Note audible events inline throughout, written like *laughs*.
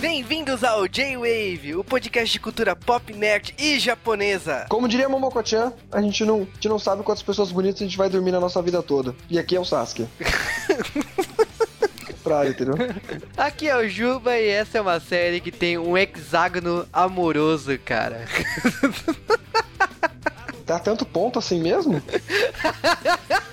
Bem-vindos ao J-Wave, o podcast de cultura pop, nerd e japonesa. Como diria Momoko-chan, a gente não, a gente não sabe quantas pessoas bonitas a gente vai dormir na nossa vida toda. E aqui é o Sasuke. *laughs* Praia, entendeu? Aqui é o Juba e essa é uma série que tem um hexágono amoroso, cara. Tá tanto ponto assim mesmo? *laughs*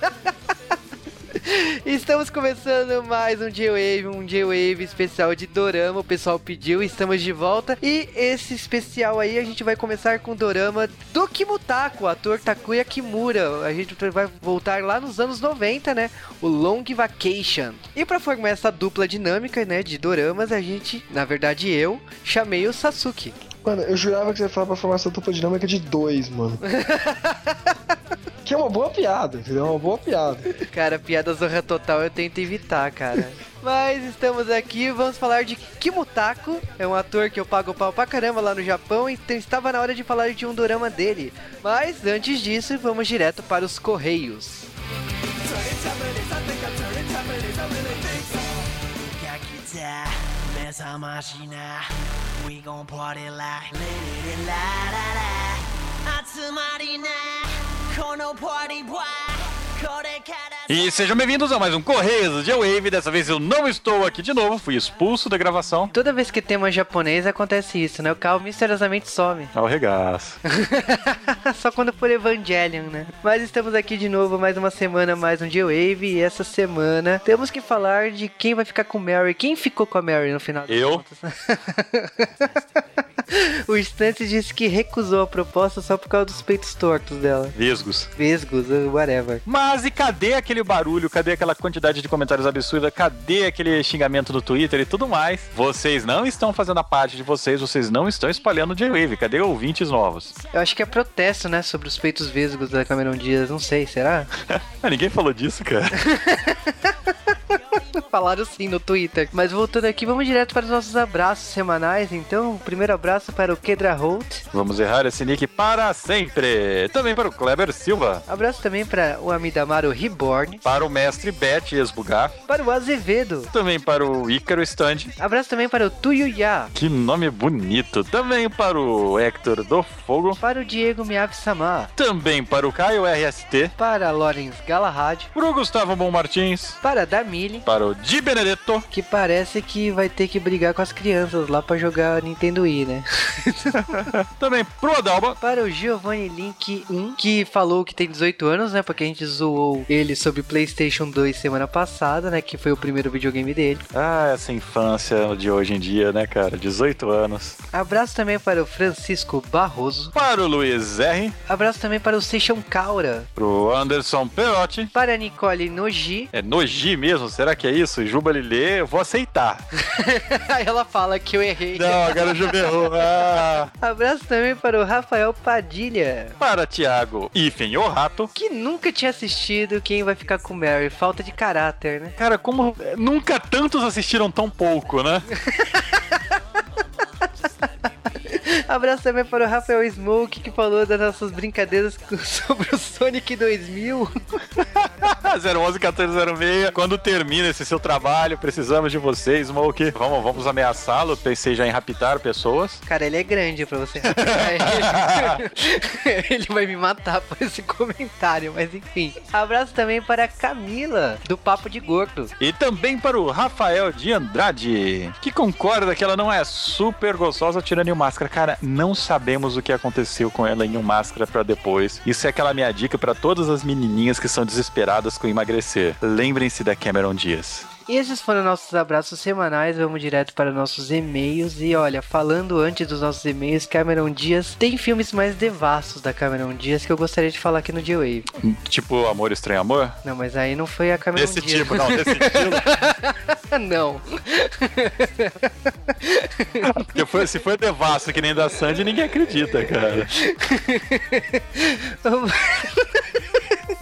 *laughs* Estamos começando mais um J-Wave, um J-Wave especial de Dorama. O pessoal pediu, estamos de volta. E esse especial aí a gente vai começar com o Dorama do Kimutako, o ator Takuya Kimura. A gente vai voltar lá nos anos 90, né? O Long Vacation. E para formar essa dupla dinâmica, né, de Doramas, a gente, na verdade eu, chamei o Sasuke. Mano, eu jurava que você ia falar pra formar essa dupla dinâmica de dois, mano. *laughs* que é uma boa piada, entendeu? É uma boa piada. Cara, piada zorra total eu tento evitar, cara. *laughs* Mas estamos aqui, vamos falar de Kimutako. É um ator que eu pago pau pra caramba lá no Japão, então estava na hora de falar de um dorama dele. Mas antes disso, vamos direto para os Correios. We gon' party like la la la 集まりなこのパーティーはこれから E sejam bem-vindos a mais um Correios de Wave. Dessa vez eu não estou aqui de novo, fui expulso da gravação. Toda vez que tem uma japonês acontece isso, né? O carro misteriosamente some. Ao regaço. *laughs* Só quando for Evangelion, né? Mas estamos aqui de novo, mais uma semana, mais um J-Wave. E essa semana temos que falar de quem vai ficar com Mary. Quem ficou com a Mary no final Eu. *laughs* *laughs* o Stantz disse que recusou a proposta só por causa dos peitos tortos dela. Vesgos. Vesgos, whatever. Mas e cadê aquele barulho? Cadê aquela quantidade de comentários absurda? Cadê aquele xingamento no Twitter e tudo mais? Vocês não estão fazendo a parte de vocês, vocês não estão espalhando o J-Wave. Cadê ouvintes novos? Eu acho que é protesto, né? Sobre os peitos vesgos da Cameron Dias. Não sei, será? *laughs* Ah, Ninguém falou disso, cara. *laughs* *laughs* Falaram sim no Twitter. Mas voltando aqui, vamos direto para os nossos abraços semanais. Então, o primeiro abraço para o Kedra Holt. Vamos errar esse nick para sempre. Também para o Kleber Silva. Abraço também para o Amidamaru Reborn. Para o mestre Bet Esbugar. Para o Azevedo. Também para o Ícaro Stand. Abraço também para o Tuyuya. Que nome bonito. Também para o Hector do Fogo. Para o Diego Miyabi-sama. Também para o Caio RST. Para Lawrence Galahad. Para o Gustavo Bom Martins. Para a Damile. Para o Di Benedetto. Que parece que vai ter que brigar com as crianças lá para jogar Nintendo Wii, né? *laughs* Também pro Adalba. Para o Giovanni Link 1, que falou que tem 18 anos, né? Porque a gente zoou ele sobre PlayStation 2 semana passada, né? Que foi o primeiro videogame dele. Ah, essa infância de hoje em dia, né, cara? 18 anos. Abraço também para o Francisco Barroso. Para o Luiz R. Abraço também para o Seixão Caura. Pro Anderson Perotti. Para a Nicole Noji. É Noji mesmo? Será que é isso? Juba Lilê, eu vou aceitar. Aí *laughs* ela fala que eu errei. Não, agora o Juba errou. Ah. Abraço também para o Rafael Padilha. Para Thiago Ifen o Rato. Que nunca tinha assistido Quem Vai Ficar com Mary. Falta de caráter, né? Cara, como nunca tantos assistiram tão pouco, né? *laughs* Abraço também para o Rafael Smoke, que falou das nossas brincadeiras sobre o Sonic 2000. 011 1406. Quando termina esse seu trabalho, precisamos de vocês, Smoke. Vamos, vamos ameaçá-lo. Pensei já em raptar pessoas. Cara, ele é grande pra você raptar ele. *laughs* ele vai me matar por esse comentário, mas enfim. Abraço também para a Camila, do Papo de Gordo. E também para o Rafael de Andrade, que concorda que ela não é super gostosa tirando em um máscara. Cara, não sabemos o que aconteceu com ela em um máscara para depois. Isso é aquela minha dica para todas as menininhas que são desesperadas com emagrecer. Lembrem-se da Cameron Diaz. E esses foram nossos abraços semanais. Vamos direto para nossos e-mails. E olha, falando antes dos nossos e-mails, Cameron Dias tem filmes mais devassos da Cameron Dias que eu gostaria de falar aqui no G-Wave. Tipo Amor Estranho Amor? Não, mas aí não foi a Cameron Desse Dias. tipo, não, desse estilo. *laughs* não. Foi, se foi devasso que nem da Sandy, ninguém acredita, cara. *laughs*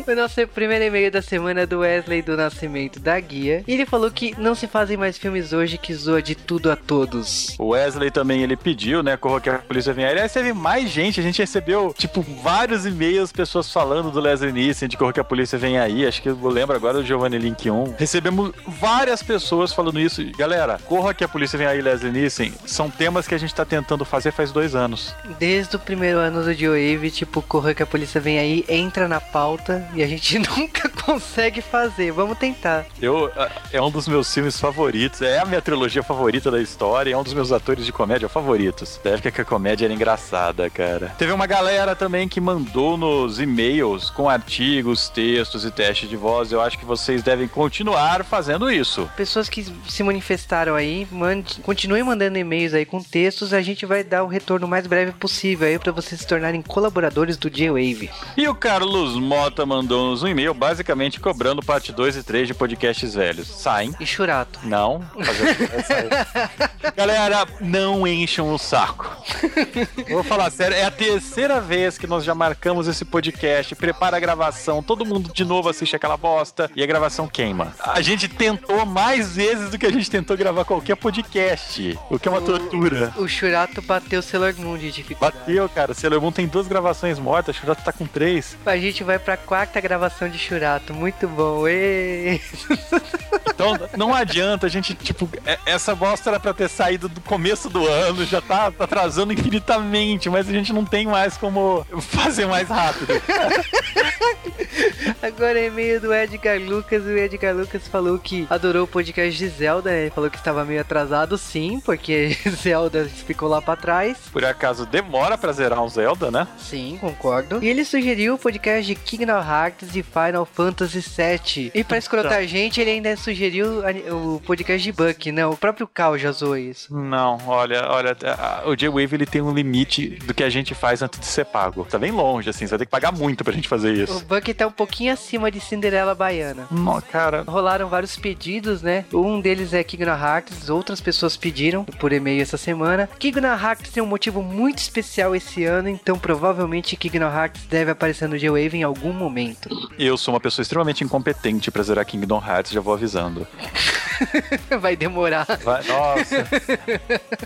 O nosso primeiro e-mail da semana é do Wesley do Nascimento da Guia. E ele falou que não se fazem mais filmes hoje que zoa de tudo a todos. O Wesley também, ele pediu, né, corra que a polícia venha. Aliás, teve mais gente, a gente recebeu, tipo, vários e-mails, pessoas falando do Leslie Nielsen, de corra que a polícia venha aí. Acho que eu lembro agora do Giovanni Link 1. Recebemos várias pessoas falando isso. Galera, corra que a polícia venha aí, Leslie Nielsen. São temas que a gente tá tentando fazer faz dois anos. Desde o primeiro ano do Joe tipo, corra que a polícia vem aí, entra na pauta e a gente *laughs* nunca consegue fazer. Vamos tentar. Eu, é um dos meus filmes favoritos, é a minha trilogia favorita da história, é um dos meus atores de comédia favoritos. Da época que a comédia era engraçada, cara. Teve uma galera também que mandou nos e-mails com artigos, textos e testes de voz. Eu acho que vocês devem continuar fazendo isso. Pessoas que se manifestaram aí, mande, continuem mandando e-mails aí com textos, a gente vai dar o retorno mais breve possível aí para vocês se tornarem colaboradores do J-Wave. E o Carlos Mota mandou-nos um e-mail basicamente cobrando parte 2 e 3 de podcasts velhos. Saem. E Churato. Não. *laughs* Galera, não encham o saco. Vou falar sério, é a terceira vez que nós já marcamos esse podcast, prepara a gravação, todo mundo de novo assiste aquela bosta e a gravação queima. A gente tentou mais vezes do que a gente tentou gravar qualquer podcast, o que é uma o, tortura. O Churato bateu o Sailor Moon de dificuldade. Bateu, cara. O Sailor Moon tem duas gravações mortas, o Churato tá com três. A gente vai pra quarta gravação de Churato, muito bom. Êêê. Então não adianta a gente, tipo, é, essa bosta era pra ter saído do começo do ano, já tá atrasando infinitamente, mas a gente não tem mais como fazer mais rápido. *laughs* Agora é e-mail do Edgar Lucas. O Edgar Lucas falou que adorou o podcast de Zelda. Ele falou que estava meio atrasado, sim, porque *laughs* Zelda ficou lá pra trás. Por acaso demora pra zerar um Zelda, né? Sim, concordo. E ele sugeriu o podcast de Kingdom Hearts e Final Fantasy VII. E pra escrotar a gente, ele ainda sugeriu o podcast de Buck, né? O próprio Cal já zoou isso. Não, olha, olha, o J-Wave ele tem um limite do que a gente faz antes de ser pago. Tá bem longe, assim, você vai ter que pagar muito pra gente fazer isso. O Buck tá um pouquinho acima de Cinderela Baiana. Não, cara. Rolaram vários pedidos, né? Um deles é Kingdom Hearts, outras pessoas pediram por e-mail essa semana. Kingdom Hearts tem um motivo muito especial esse ano, então provavelmente Kingdom Hearts deve aparecer no J-Wave em algum momento. Eu sou uma pessoa extremamente incompetente pra zerar Kingdom Hearts, já vou avisando. *laughs* Vai demorar. Vai, nossa.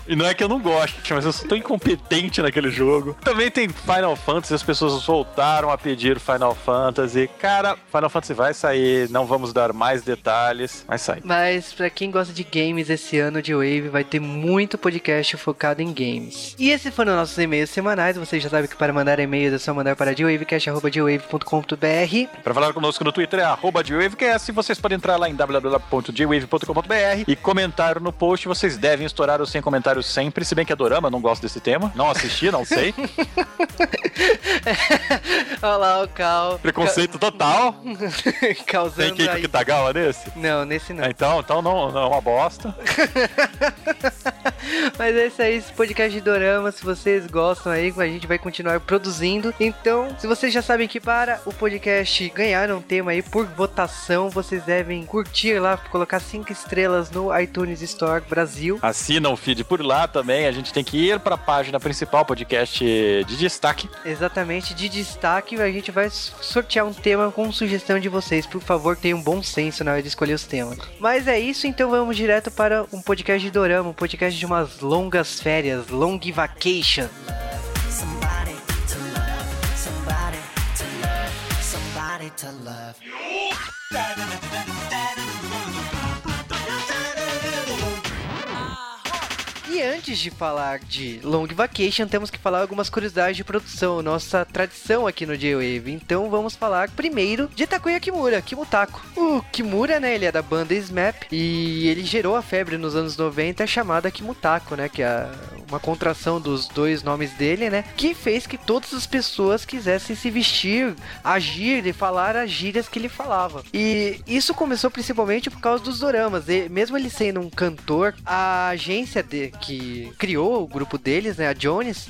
e não é que eu não goste, mas eu sou tão incompetente naquele jogo. Também tem Final Fantasy, as pessoas voltaram a pedir Final Fantasy. Cara, Final Fantasy vai sair, não vamos dar mais detalhes, mas sai. Mas pra quem gosta de games esse ano de Wave, vai ter muito podcast focado em games. E esses foram nossos e-mails semanais. Você já sabe que para mandar e-mails é só mandar para dwavecast.com.br. Para falar conosco no Twitter é arroba. Vocês podem entrar lá em www.dwave.com.br e comentar no post. Vocês devem estourar os 100 comentários sempre, se bem que é dorama, não gosto desse tema. Não assisti, não sei. *laughs* Olha lá o Cal. Preconceito total. *laughs* Causando Tem Kiko aí... Kitagawa nesse? Não, nesse não. Então, então não, não é uma bosta. *laughs* Mas é isso aí, esse podcast de Dorama. Se vocês gostam aí, a gente vai continuar produzindo. Então, se vocês já sabem que para o podcast ganhar um tema aí por votação, vocês devem curtir lá, colocar cinco estrelas no iTunes Store Brasil. Assina o feed por lá também. A gente tem que ir para a página principal, podcast de destaque. Exatamente, de destaque. A gente vai sortear um tema com sugestão de vocês. Por favor, tenham um bom senso na hora de escolher os temas. Mas é isso, então vamos direto para um podcast de Dorama, um podcast de umas longas férias, long vacation. somebody to love. E antes de falar de Long Vacation, temos que falar algumas curiosidades de produção, nossa tradição aqui no J-Wave. Então vamos falar primeiro de Takuya Kimura, Kimutako. O Kimura, né, ele é da banda SMAP e ele gerou a febre nos anos 90 chamada Kimutako, né, que é uma contração dos dois nomes dele, né, que fez que todas as pessoas quisessem se vestir, agir e falar as gírias que ele falava. E isso começou principalmente por causa dos doramas. E mesmo ele sendo um cantor, a agência de, que criou o grupo deles, né, a Jones,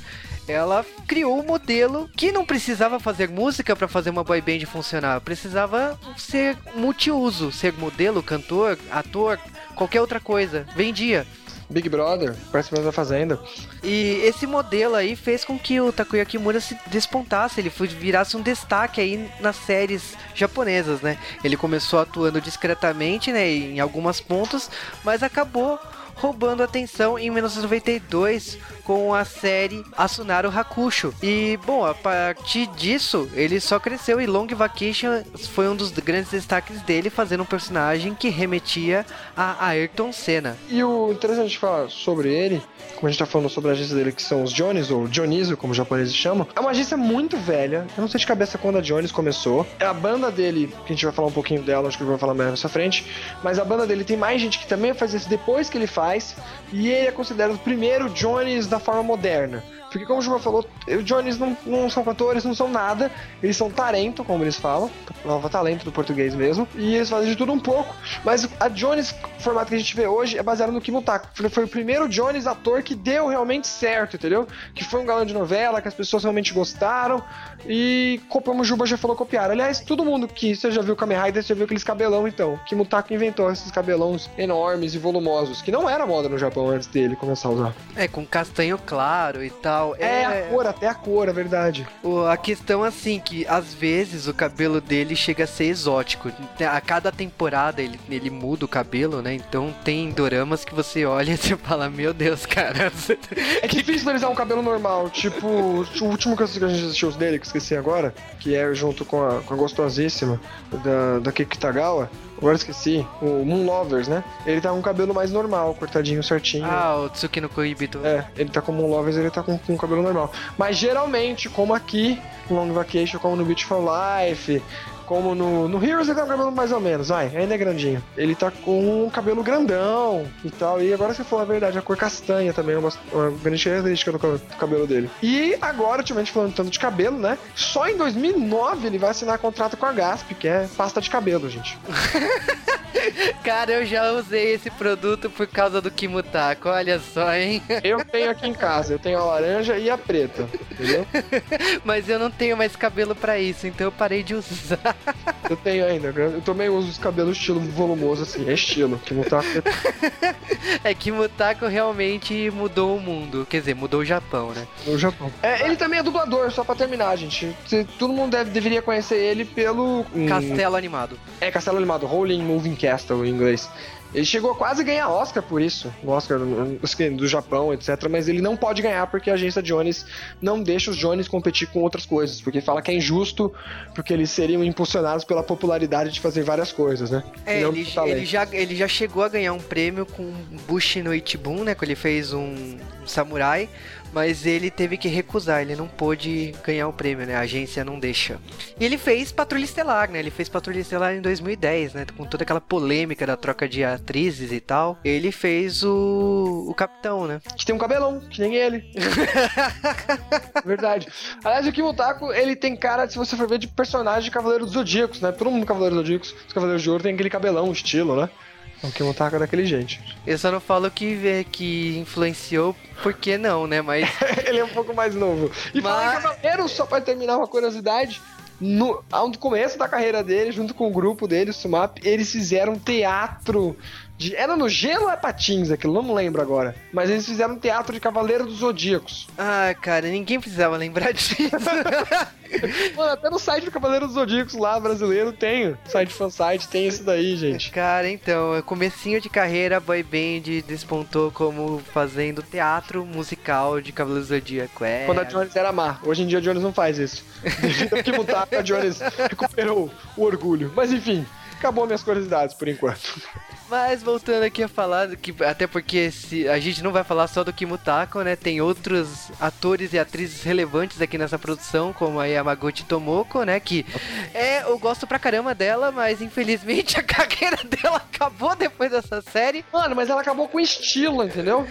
ela criou um modelo que não precisava fazer música para fazer uma boy band funcionar, precisava ser multiuso, ser modelo, cantor, ator, qualquer outra coisa, vendia. Big Brother, participando da Fazenda. E esse modelo aí fez com que o Takuya Kimura se despontasse, ele virasse um destaque aí nas séries japonesas, né? Ele começou atuando discretamente, né, em algumas pontos, mas acabou roubando atenção em 1992 com a série Asunaro Hakusho. E, bom, a partir disso, ele só cresceu e Long Vacation foi um dos grandes destaques dele, fazendo um personagem que remetia a Ayrton Senna. E o interessante de falar sobre ele, como a gente tá falando sobre a agência dele, que são os Jones, ou Dioniso, como os japoneses chamam, é uma agência muito velha. Eu não sei de cabeça quando a Jones começou. É a banda dele, que a gente vai falar um pouquinho dela, acho que eu vou falar mais nessa frente. Mas a banda dele tem mais gente que também faz isso depois que ele faz. E ele é considerado o primeiro Jones da forma moderna. Porque como o Juba falou, os Jones não, não são cantores, não são nada. Eles são talento, como eles falam. Nova talento do português mesmo. E eles fazem de tudo um pouco. Mas a Jones, o formato que a gente vê hoje, é baseado no Kimutaka. Foi- Foi o primeiro Jones ator que deu realmente certo, entendeu? Que foi um galã de novela, que as pessoas realmente gostaram. E como o Juba já falou, copiaram. Aliás, todo mundo que você já viu Kamen Rider, você já viu aqueles cabelão, então. Kimutaka inventou esses cabelões enormes e volumosos, que não era moda no Japão antes dele começar a usar. É, com castanho claro e tal. É, a cor, até a cor, é verdade. A questão assim que às vezes o cabelo dele chega a ser exótico. A cada temporada ele, ele muda o cabelo, né? Então tem doramas que você olha *laughs* e você fala, meu Deus, cara. É difícil analisar um cabelo normal. Tipo, o último que a gente assistiu dele, que esqueci agora, que é junto com a, com a gostosíssima da, da Kikitagawa. Agora esqueci. O Moon Lovers, né? Ele tá com um cabelo mais normal, cortadinho certinho. ah, o Tsuki no Koibito. É, ele tá com Moon Lovers, ele tá com, com cabelo normal. Mas geralmente, como aqui, no Long Vacation, como no Beautiful Life, como no, no Heroes, ele tá com cabelo mais ou menos, vai, ainda é grandinho. Ele tá com um cabelo grandão e tal. E agora você falou a verdade, a cor castanha também é uma, uma grande característica do, do cabelo dele. E agora, ultimamente falando tanto de cabelo, né? Só em 2009 ele vai assinar contrato com a Gasp, que é pasta de cabelo, gente. *laughs* Cara, eu já usei esse produto por causa do Kimutako, olha só, hein? Eu tenho aqui em casa, eu tenho a laranja e a preta, entendeu? *laughs* Mas eu não tenho mais cabelo pra isso, então eu parei de usar. Eu tenho ainda. Eu também uso os cabelos estilo volumoso, assim. É estilo. Não tá. *laughs* É que Mutako realmente mudou o mundo. Quer dizer, mudou o Japão, né? No Japão. É, ele também é dublador, só pra terminar, gente. Todo mundo deve, deveria conhecer ele pelo. hum, Castelo animado. É, Castelo Animado. Rolling Moving Castle em inglês. Ele chegou a quase ganhar Oscar por isso. O Oscar do, Japão, etc. Mas ele não pode ganhar porque a agência Jones não deixa os Jones competir com outras coisas. Porque fala que é injusto, porque eles seriam impulsionados pela popularidade de fazer várias coisas, né? É, ele, talento. ele já, ele já chegou a ganhar um prêmio com Bushi no Ichibun, né? Que ele fez um, um samurai. Mas ele teve que recusar, ele não pôde ganhar o prêmio, né? A agência não deixa. E ele fez Patrulha Estelar, né? Ele fez Patrulha Estelar em 2010, né? Com toda aquela polêmica da troca de atrizes e tal. Ele fez o, o Capitão, né? que tem um cabelão, que nem ele. *laughs* Verdade. Aliás, o Kimutako, ele tem cara, se você for ver, de personagem de Cavaleiro dos Zodíacos, né? Todo mundo Cavaleiro dos Zodíacos, os Cavaleiros de Ouro tem aquele cabelão, estilo, né? O Kimutako é daquele jeito. Eu só não falo que, vê- que influenciou, porque não, né? Mas *laughs* ele é um pouco mais novo. E falar em Mas- Cavaleiro, só pra terminar uma curiosidade, no, ao começo da carreira dele, junto com o grupo dele, o Sumap, eles fizeram teatro. De, era no gelo ou é patins aquilo? Não me lembro agora. Mas eles fizeram teatro de Cavaleiro dos Zodíacos. Ah, cara, ninguém precisava lembrar disso. *laughs* Mano, até no site do Cavaleiro dos Zodíacos lá, brasileiro, tem. Site fansite, tem isso daí, gente. Cara, então, comecinho de carreira, a boy band despontou como fazendo teatro musical de Cavaleiro do Zodíaco. É. Quando a Jones era má. Hoje em dia a Jones não faz isso. Devido que mudar, a Jones recuperou o orgulho. Mas enfim, acabou minhas curiosidades por enquanto. Mas voltando aqui a falar, que, até porque se, a gente não vai falar só do Kimutako, né? Tem outros atores e atrizes relevantes aqui nessa produção, como a Yamaguchi Tomoko, né? Que é, eu gosto pra caramba dela, mas infelizmente *laughs* a carreira dela acabou depois dessa série. Mano, mas ela acabou com estilo, entendeu?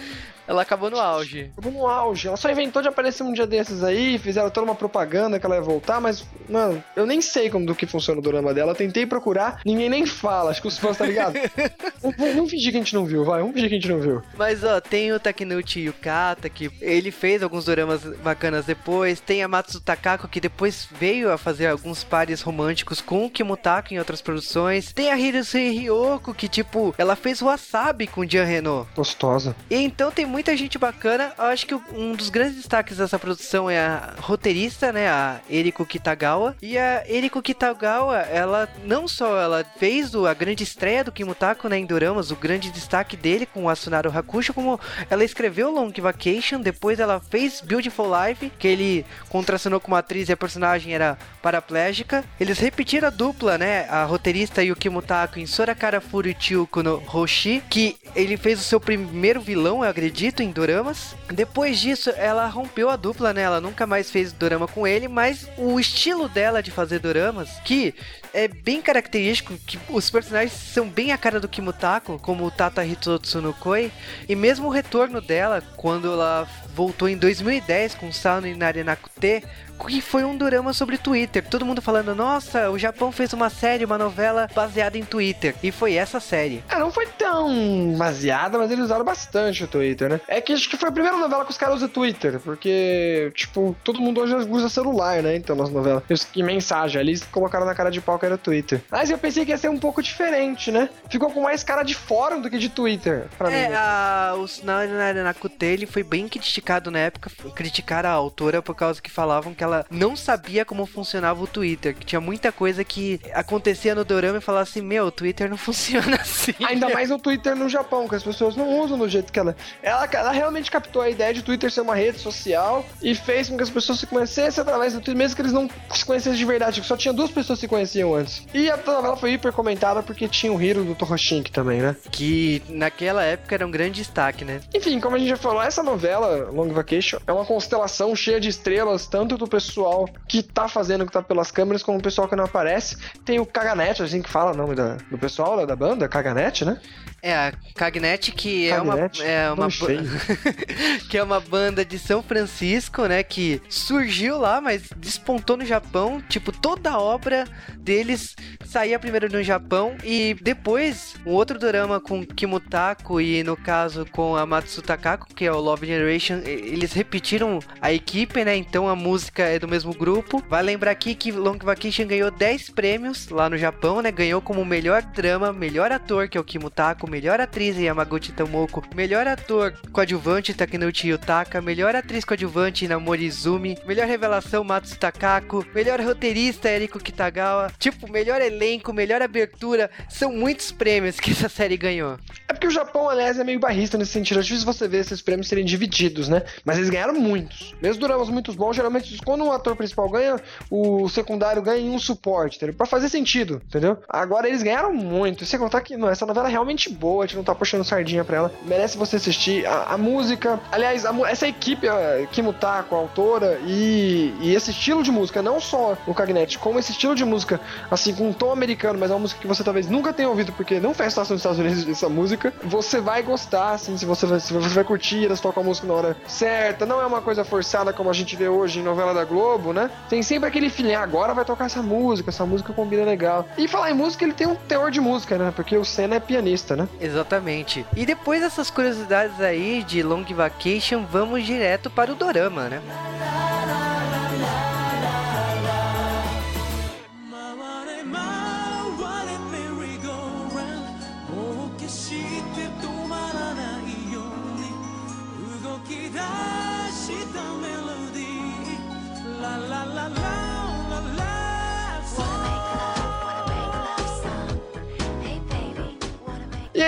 Ela acabou no auge. Tava no auge. Ela só inventou de aparecer um dia desses aí, fizeram toda uma propaganda que ela ia voltar, mas, mano, eu nem sei como do que funciona o drama dela. Tentei procurar, ninguém nem fala. Acho que os fãs, tá ligado? *laughs* vamos, fingir que a gente não viu, vai. Vamos fingir que a gente não viu. Mas ó, tem o Takenuchi Yukata, que ele fez alguns doramas bacanas depois. Tem a Matsu Takako, que depois veio a fazer alguns pares românticos com o Kimutaka em outras produções. Tem a Hirosei Ryoko, que tipo, ela fez Wasabi com o Jean Renault. Gostosa. E então tem muita gente bacana. Eu acho que um dos grandes destaques dessa produção é a roteirista, né, a Eriko Kitagawa. E a Eriko Kitagawa, ela não só ela fez a grande estreia do Kimutako né, em Doramas, o grande destaque dele com o Asunaro Hakusho, como ela escreveu Long Vacation, depois ela fez Beautiful Life, que ele contracenou com uma atriz e a personagem era paraplégica. Eles repetiram a dupla, né, a roteirista e o Kimutako em Sorakara Furuchiuku no Hoshi, que ele fez o seu primeiro vilão, eu acredito, em doramas. Depois disso, ela rompeu a dupla, né? Ela nunca mais fez dorama com ele, mas o estilo dela de fazer doramas, que é bem característico, que os personagens são bem a cara do Kimutako, como o Tata Hitotsu no Koi, e mesmo o retorno dela, quando ela voltou em 2010 com Sao Inari Nakute, que foi um dorama sobre Twitter. Todo mundo falando, nossa, o Japão fez uma série, uma novela baseada em Twitter. E foi essa série. É, não foi tão baseada, mas eles usaram bastante o Twitter, né? É que acho que foi a primeira novela que os caras usam Twitter, porque, tipo, todo mundo hoje usa celular, né? Então, nas novelas. Que mensagem, ali eles colocaram na cara de pau que era Twitter. Mas eu pensei que ia ser um pouco diferente, né? Ficou com mais cara de fórum do que de Twitter, pra É, mim. a, o Sinal Nakute, ele foi bem criticado na época, criticaram a autora por causa que falavam que ela não sabia como funcionava o Twitter, que tinha muita coisa que acontecia no dorama e falava assim, meu, o Twitter não *laughs* funciona assim. Ainda mais no Twitter no Japão, que as pessoas não usam do jeito que ela. Ela, ela realmente captou a ideia de Twitter ser uma rede social e fez com que as pessoas se conhecessem através do Twitter, mesmo que eles não se conhecessem de verdade, que só tinha duas pessoas que se conheciam antes. E a novela foi hiper comentada porque tinha o Hiro do Toroshink também, né? Que naquela época era um grande destaque, né? Enfim, como a gente já falou, essa novela, Long Vacation, é uma constelação cheia de estrelas, tanto do pessoal que tá fazendo, que tá pelas câmeras, como o pessoal que não aparece. Tem o Kaganet, assim que fala o nome da- do pessoal lá da banda, Kaganet, né? É, a Cagnet, que Cagnet? é uma, é uma *laughs* que é uma banda de São Francisco, né, que surgiu lá, mas despontou no Japão, tipo, toda a obra deles saía primeiro no Japão e depois um outro drama com Kimutako e no caso com a Matsu Takako, que é o Love Generation, eles repetiram a equipe, né? Então a música é do mesmo grupo. Vai lembrar aqui que Long Vacation ganhou 10 prêmios lá no Japão, né? Ganhou como melhor drama, melhor ator, que é o Kimutako, melhor atriz Yamaguchi Tomoko, melhor ator coadjuvante Takenuchi Yutaka, melhor atriz coadjuvante Namori Izumi, melhor revelação Matsu Takako, melhor roteirista Eriko Kitagawa, tipo, melhor elenco, melhor abertura, são muitos prêmios que essa série ganhou. É porque o Japão, aliás, é meio barrista nesse sentido. É difícil você ver esses prêmios serem divididos, né? Mas eles ganharam muitos. Mesmo dramas muito bons, geralmente quando um ator principal ganha, o secundário ganha em um suporte, entendeu? Pra fazer sentido, entendeu? Agora eles ganharam muito. E sem contar que não, essa novela é realmente boa, a gente não tá puxando sardinha pra ela. Merece você assistir. A, a música, aliás, a essa equipe, a Kimutako, a autora, e, e esse estilo de música, não só o Cagnet, como esse estilo de música, assim, com um tom americano, mas é uma música que você talvez nunca tenha ouvido, porque não faz estação nos Estados Unidos essa música, você vai gostar, assim, se você vai, se você vai curtir, elas tocam a música na hora certa, não é uma coisa forçada como a gente vê hoje em novela da Globo, né? Tem sempre aquele feeling, "Ah, agora vai tocar essa música, essa música combina legal. E falar em música, ele tem um teor de música, né? Porque o Senna é pianista, né? Exatamente. E depois dessas curiosidades aí de Long Vacation, vamos direto para o dorama, né?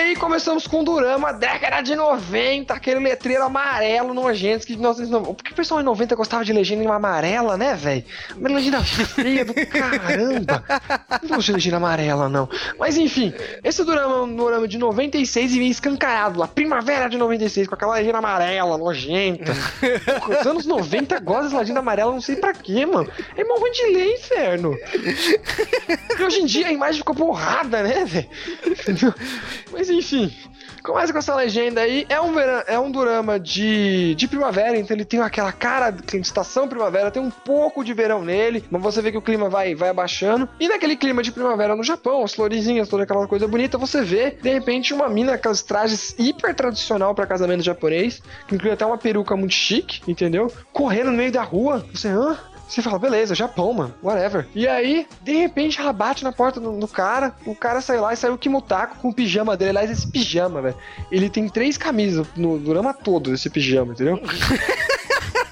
Aí começamos com Durama, década de 90, aquele letreiro amarelo nojento que 1990. Por que o pessoal em 90 gostava de legenda em amarela, né, velho? Legenda feia do caramba. Não gosto de legenda amarela, não. Mas enfim, esse Durama é um Durama de 96 e vem escancarado lá, primavera de 96, com aquela legenda amarela, nojenta. Os anos 90 gostam de legenda amarela, não sei pra quê, mano. É mó de ler, inferno. E hoje em dia a imagem ficou borrada, né, velho? Mas enfim, começa com essa legenda aí. É um, vera- é um dorama de, de primavera, então ele tem aquela cara de estação primavera, tem um pouco de verão nele, mas você vê que o clima vai, vai abaixando. E naquele clima de primavera no Japão, as florezinhas, toda aquela coisa bonita, você vê, de repente, uma mina com aqueles trajes hiper tradicional pra casamento japonês, que inclui até uma peruca muito chique, entendeu? Correndo no meio da rua. Você, hã? Você fala, beleza, Japão, mano, whatever. E aí, de repente, ela bate na porta do, cara, o cara sai lá e sai o Kimutako com o pijama dele. Aliás, esse pijama, velho, ele tem três camisas no drama todo, esse pijama, entendeu? *laughs*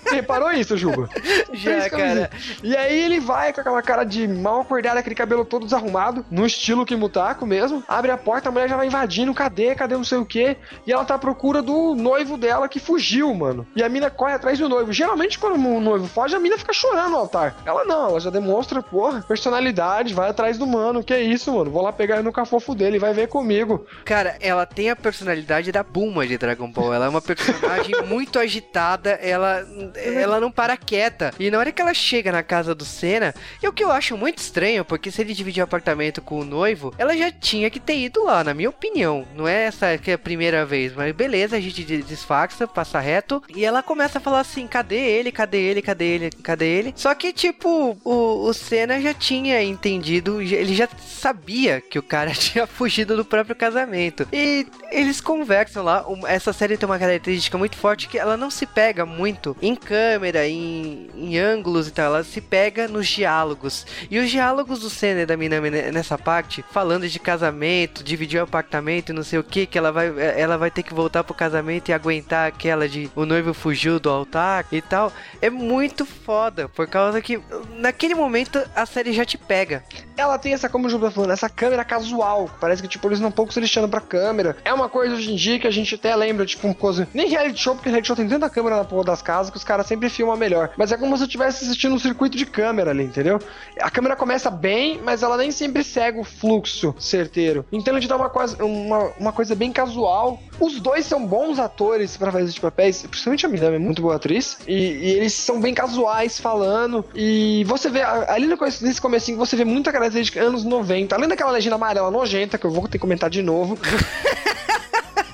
Você reparou isso, Juba? *laughs* Já, cara. E aí ele vai com aquela cara de mal acordado, aquele cabelo todo desarrumado, no estilo Kimutako mesmo. Abre a porta, a mulher já vai invadindo, cadê, cadê não sei o quê. E ela tá à procura do noivo dela que fugiu, mano. E a mina corre atrás do noivo. Geralmente quando o noivo foge, a mina fica chorando no altar. Ela não, ela já demonstra, porra, personalidade, vai atrás do mano. Que isso, mano? Vou lá pegar ele no cafofo dele, vai ver comigo. Cara, ela tem a personalidade da Bulma de Dragon Ball. Ela é uma personagem *laughs* muito agitada, ela, ela não para quieta. E na hora que ela chega na casa do Senna, e o que eu acho muito estranho, porque se ele dividir apartamento com o noivo, ela já tinha que ter ido lá, na minha opinião. Não é essa que é a primeira vez, mas beleza, a gente de- desfaxa, passa reto. E ela começa a falar assim: cadê ele, cadê ele, cadê ele, cadê ele? Só que, tipo, o, o Senna já tinha entendido, ele já sabia que o cara *laughs* tinha fugido do próprio casamento. E eles conversam lá. Essa série tem uma característica muito forte que ela não se pega muito em câmera, em, em ângulos e tal. Ela se pega nos diálogos. E os diálogos do Senna e da Minami ne- nessa parte, falando de casamento, dividir o apartamento e não sei o que, que ela vai, ela vai ter que voltar pro casamento e aguentar aquela de o noivo fugiu do altar e tal. É muito foda, por causa que naquele momento a série já te pega. ela tem essa, como o Juba tá falando, essa câmera casual. Parece que, tipo, eles não pouco se lixando pra câmera. É uma coisa hoje em dia que a gente até lembra, tipo, uma coisa. Nem reality show, porque reality show tem tanta câmera na porra das casas que os caras sempre filmam melhor. Mas é como se eu estivesse assistindo um circuito de câmera ali, entendeu? A câmera começa bem, mas ela nem sempre segue o fluxo certeiro. Então ele te dá uma coisa, uma, uma coisa bem casual. Os dois são bons atores pra fazer esses papéis, principalmente a Minami é muito boa atriz. E, e eles são bem casuais falando. E você vê, ali nesse comecinho, você vê muita característica anos 90. Além daquela legenda amarela nojenta, que eu vou ter que comentar de novo. *laughs*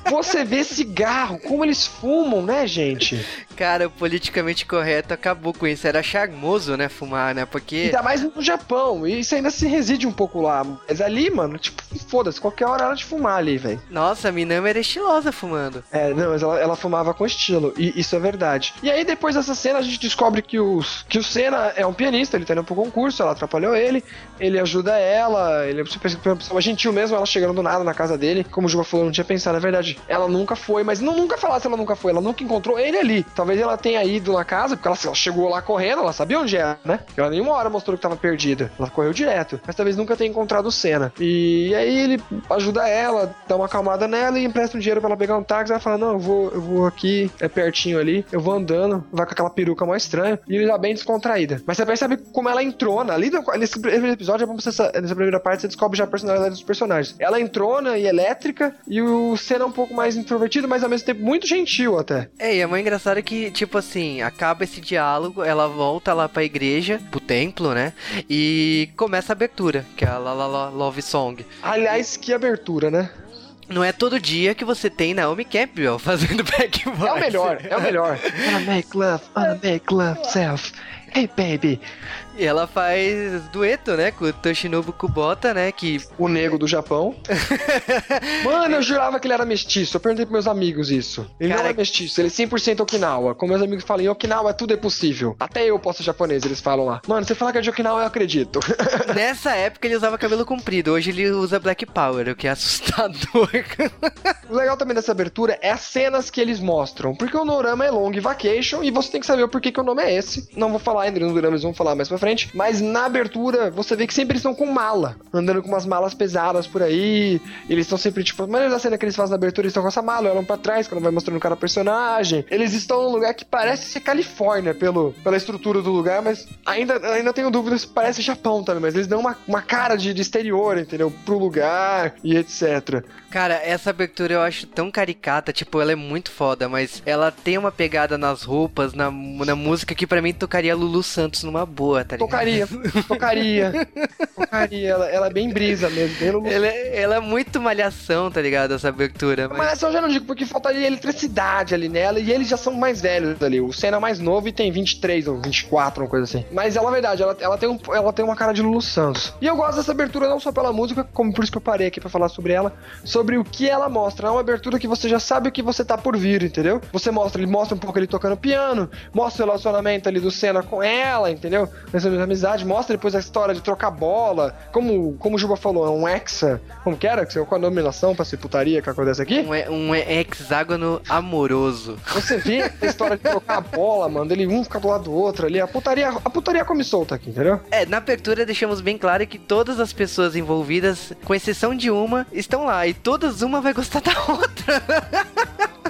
Você vê cigarro, como eles fumam, né, gente? Cara, o politicamente correto acabou com isso. Era charmoso, né, fumar, né? Porque. Ainda mais no Japão. E isso ainda se reside um pouco lá. Mas ali, mano, tipo, foda-se, qualquer hora era de fumar ali, velho. Nossa, a Minami era estilosa fumando. É, não, mas ela, ela fumava com estilo, e isso é verdade. E aí, depois dessa cena, a gente descobre que, os, que o Senna é um pianista, ele tá indo pro concurso, ela atrapalhou ele, ele ajuda ela, ele é uma pessoa gentil mesmo, ela chegando do nada na casa dele. Como o Juba falou, não tinha pensado, é verdade. Ela nunca foi, mas não nunca falar se ela nunca foi, ela nunca encontrou ele ali. Talvez ela tenha ido na casa, porque ela, ela chegou lá correndo, ela sabia onde era, né? Ela nenhuma hora mostrou que tava perdida. Ela correu direto, mas talvez nunca tenha encontrado o Senna. E aí ele ajuda ela, dá uma acalmada nela e empresta um dinheiro pra ela pegar um táxi. Ela fala: Não, eu vou, eu vou aqui, é pertinho ali, eu vou andando, vai com aquela peruca mais estranha. E ele já bem descontraída. Mas você percebe como ela entrou na ali nesse primeiro episódio, é nessa primeira parte, você descobre já a personalidade dos personagens. Ela entrona e elétrica, e o Senna é um pouco mais introvertido, mas ao mesmo tempo muito gentil até. É, e é mais engraçado que, tipo assim, acaba esse diálogo, ela volta lá pra igreja, pro templo, né? E começa a abertura, que é a La La La Love Song. Aliás, que abertura, né? Não é todo dia que você tem Naomi Campbell *laughs* fazendo back voice. É o melhor, é o melhor. *laughs* Wanna make love, wanna make love self. Hey baby. E ela faz dueto, né, com o Toshinobu Kubota, né, que... O nego do Japão. *laughs* Mano, eu jurava que ele era mestiço. Eu perguntei pros meus amigos isso. Ele Cara, não é mestiço, ele é 100% Okinawa. Como meus amigos falam, em Okinawa tudo é possível. Até eu posso ser japonês, eles falam lá. Mano, você fala que é de Okinawa, eu acredito. *laughs* Nessa época ele usava cabelo comprido, hoje ele usa Black Power, o que é assustador. *laughs* o legal também dessa abertura é as cenas que eles mostram. Porque o Norama é Long Vacation e você tem que saber o porquê que o nome é esse. Não vou falar ainda no Dorama, eles vão falar mais pra frente. Mas na abertura, você vê que sempre eles estão com mala. Andando com umas malas pesadas por aí. Eles estão sempre, tipo, a maneira da cena que eles fazem na abertura, eles estão com essa mala, olham pra trás quando vai mostrando cada personagem. Eles estão num lugar que parece ser Califórnia pelo, pela estrutura do lugar, mas ainda, ainda tenho dúvidas se parece Japão também. Mas eles dão uma, uma cara de, de exterior, entendeu? Pro lugar e etc. Cara, essa abertura eu acho tão caricata, tipo, ela é muito foda, mas ela tem uma pegada nas roupas, na, na música que pra mim tocaria Lulu Santos numa boa, tá ligado? Tocaria, *laughs* tocaria, tocaria. Ela, ela é bem brisa mesmo. Bem no... Ela, é- ela é muito malhação, tá ligado? Essa abertura. Mas... Mas eu já não digo porque faltaria eletricidade ali nela e eles já são mais velhos ali. O Senna é mais novo e tem 23 ou 24, uma coisa assim. Mas ela, é verdade, ela, ela, tem um, ela tem uma cara de Lulu Santos. E eu gosto dessa abertura não só pela música, como por isso que eu parei aqui pra falar sobre ela, sobre o que ela mostra. É uma abertura que você já sabe o que você tá por vir, entendeu? Você mostra, ele mostra um pouco ele tocando piano, mostra o relacionamento ali do Senna com ela, entendeu? Essa amizade, mostra depois a história de trocar bola, como, como o Juba falou, é um hexa. Como que era? Qual a nominação pra ser putaria que acontece aqui? Um, um hexágono amoroso. Você vê *laughs* a história de trocar a bola, mano, ele um fica do lado do outro ali. A putaria, a putaria come solta aqui, entendeu? É, na abertura deixamos bem claro que todas as pessoas envolvidas, com exceção de uma, estão lá. E todas uma vai gostar da outra.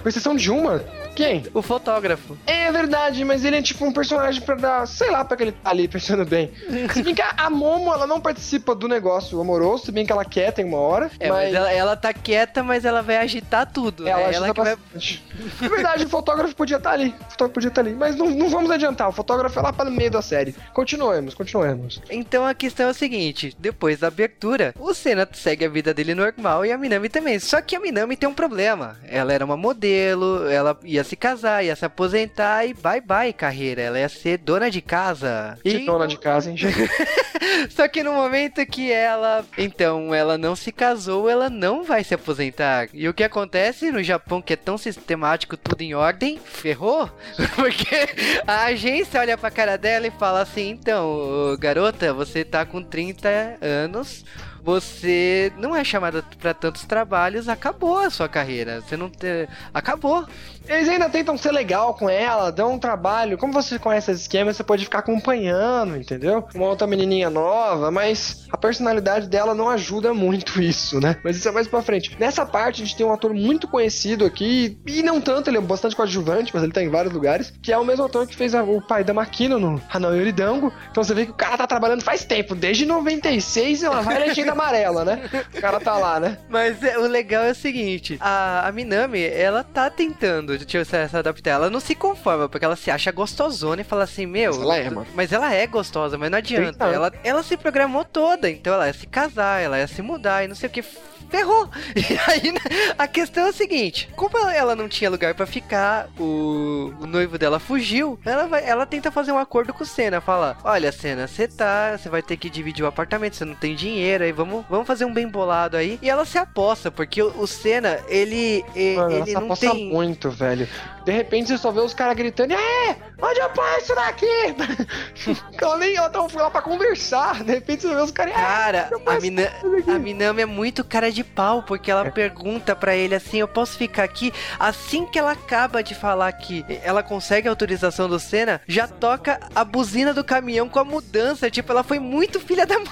Com exceção de uma. Quem? O fotógrafo. É verdade, mas ele é tipo um personagem pra dar, sei lá, pra que ele tá ali *laughs* pensando bem. Se bem que a, a Momo, ela não participa do negócio amoroso, se bem que ela quer, tem uma hora. É, mas, ela, ela tá quieta, mas ela vai agitar tudo. Ela, né? ajuda ela que vai. bastante. É verdade, o fotógrafo podia estar ali. O fotógrafo podia estar ali. Mas não, não vamos adiantar, o fotógrafo é lá para o meio da série. Continuemos, continuemos. Então a questão é o seguinte: depois da abertura, o Senna segue a vida dele normal e a Minami também. Só que a Minami tem um problema. Ela era uma modelo, ela ia se casar, ia se aposentar e bye bye carreira. Ela ia ser dona de casa. Que E- dona de casa, hein, gente? *laughs* Só que no momento que ela, então, ela não se casou, ela não vai se aposentar. E o que acontece no Japão, que é tão sistemático, tudo em ordem, ferrou. *laughs* Porque a agência olha pra cara dela e fala assim: então, garota, você tá com 30 anos. Você não é chamada pra tantos trabalhos, acabou a sua carreira. Você não te... acabou. Eles ainda tentam ser legal com ela, dão um trabalho. Como você conhece esse esquema, você pode ficar acompanhando, entendeu? Uma outra menininha nova, mas a personalidade dela não ajuda muito *laughs* isso, né? Mas isso é mais pra frente. Nessa parte, a gente tem um ator muito conhecido aqui, e não tanto, ele é bastante coadjuvante, mas ele tá em vários lugares, que é o mesmo ator que fez a- o pai da Makino no Hanao Yoridango. Então você vê que o cara tá trabalhando faz tempo, desde 96 e ela vai legenda amarela, né? O cara tá lá, né? Mas é, o legal é o seguinte: a, a Minami, ela tá tentando eu se, se adaptar. Ela não se conforma, porque ela se acha gostosona e fala assim: Meu. Mas ela é, mano. Mas ela é gostosa, mas não adianta. Então. Ela, ela se programou toda, então ela ia se casar, ela ia se mudar e não sei o que. Ferrou! *laughs* E aí né, a questão é o seguinte: como ela, não tinha lugar pra ficar, o, o noivo dela fugiu, ela, vai, ela tenta fazer um acordo com o Senna. Fala: Olha, Senna, você tá, você vai ter que dividir o apartamento, você não tem dinheiro, aí vamos, vamos fazer um bem bolado aí. E ela se aposta, porque o, o Senna, ele, e- Mano, ela ele se não aposta tem. muito, velho. De repente você só vê os caras gritando, é, onde eu ponho isso daqui? *laughs* ela nem ela tava lá pra conversar. De repente você vê os caras, é, Cara, eu a, Mina, a Minami é muito cara de pau, porque ela pergunta pra ele assim: Eu posso ficar aqui? Assim que ela acaba de falar que ela consegue a autorização do Senna, já toca a buzina do caminhão com a mudança. Tipo, ela foi muito filha da mãe.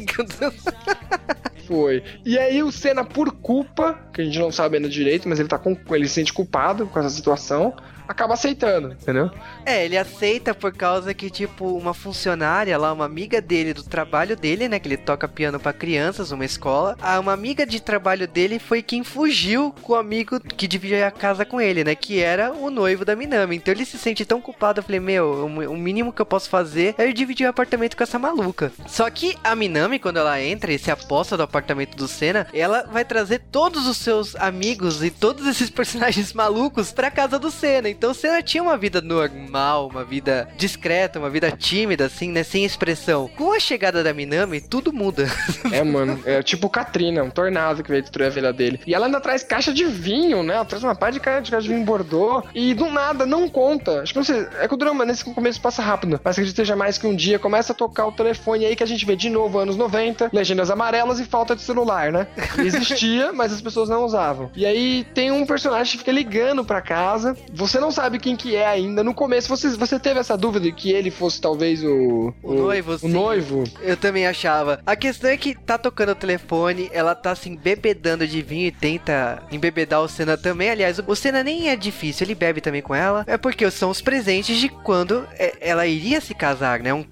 *laughs* Foi. E aí o Senna, por culpa, que a gente não sabe ainda direito, mas ele tá com. ele se sente culpado com essa situação, acaba aceitando, entendeu? É, ele aceita por causa que, tipo, uma funcionária lá, uma amiga dele do trabalho dele, né? Que ele toca piano pra crianças numa escola. A uma amiga de trabalho dele foi quem fugiu com o amigo que dividia a casa com ele, né? Que era o noivo da Minami. Então ele se sente tão culpado. Eu falei, meu, o mínimo que eu posso fazer é eu dividir o apartamento com essa maluca. Só que a Minami, quando ela entra e se aposta do apartamento do Senna, ela vai trazer todos os seus amigos e todos esses *laughs* personagens malucos pra casa do Senna. Então Senna tinha uma vida normal, uma vida discreta, uma vida tímida, assim, né? Sem expressão. Com a chegada da Minami, tudo muda. É, mano, é tipo Katrina, um tornado que veio destruir a vida dele. E ela ainda traz caixa de vinho, né? Ela traz uma pá de caixa de, vinho Bordeaux. E do nada, não conta. Que não sei. É que o drama nesse começo passa rápido. Mas que esteja mais que um dia, começa a tocar o telefone aí que a gente vê de novo anos 90, legendas amarelas e falta de celular, né? Existia, *laughs* mas as pessoas não usavam. E aí tem um personagem que fica ligando pra casa. Você não sabe quem que é ainda. No começo, você, você teve essa dúvida de que ele fosse talvez o. O noivo, O sim. noivo. Eu também achava. A questão é que tá tocando o telefone, ela tá se embebedando de vinho e tenta embebedar o Senna também. Aliás, o Senna nem é difícil, ele bebe também com ela. É porque são os presentes de quando é, ela iria se casar, né? Um-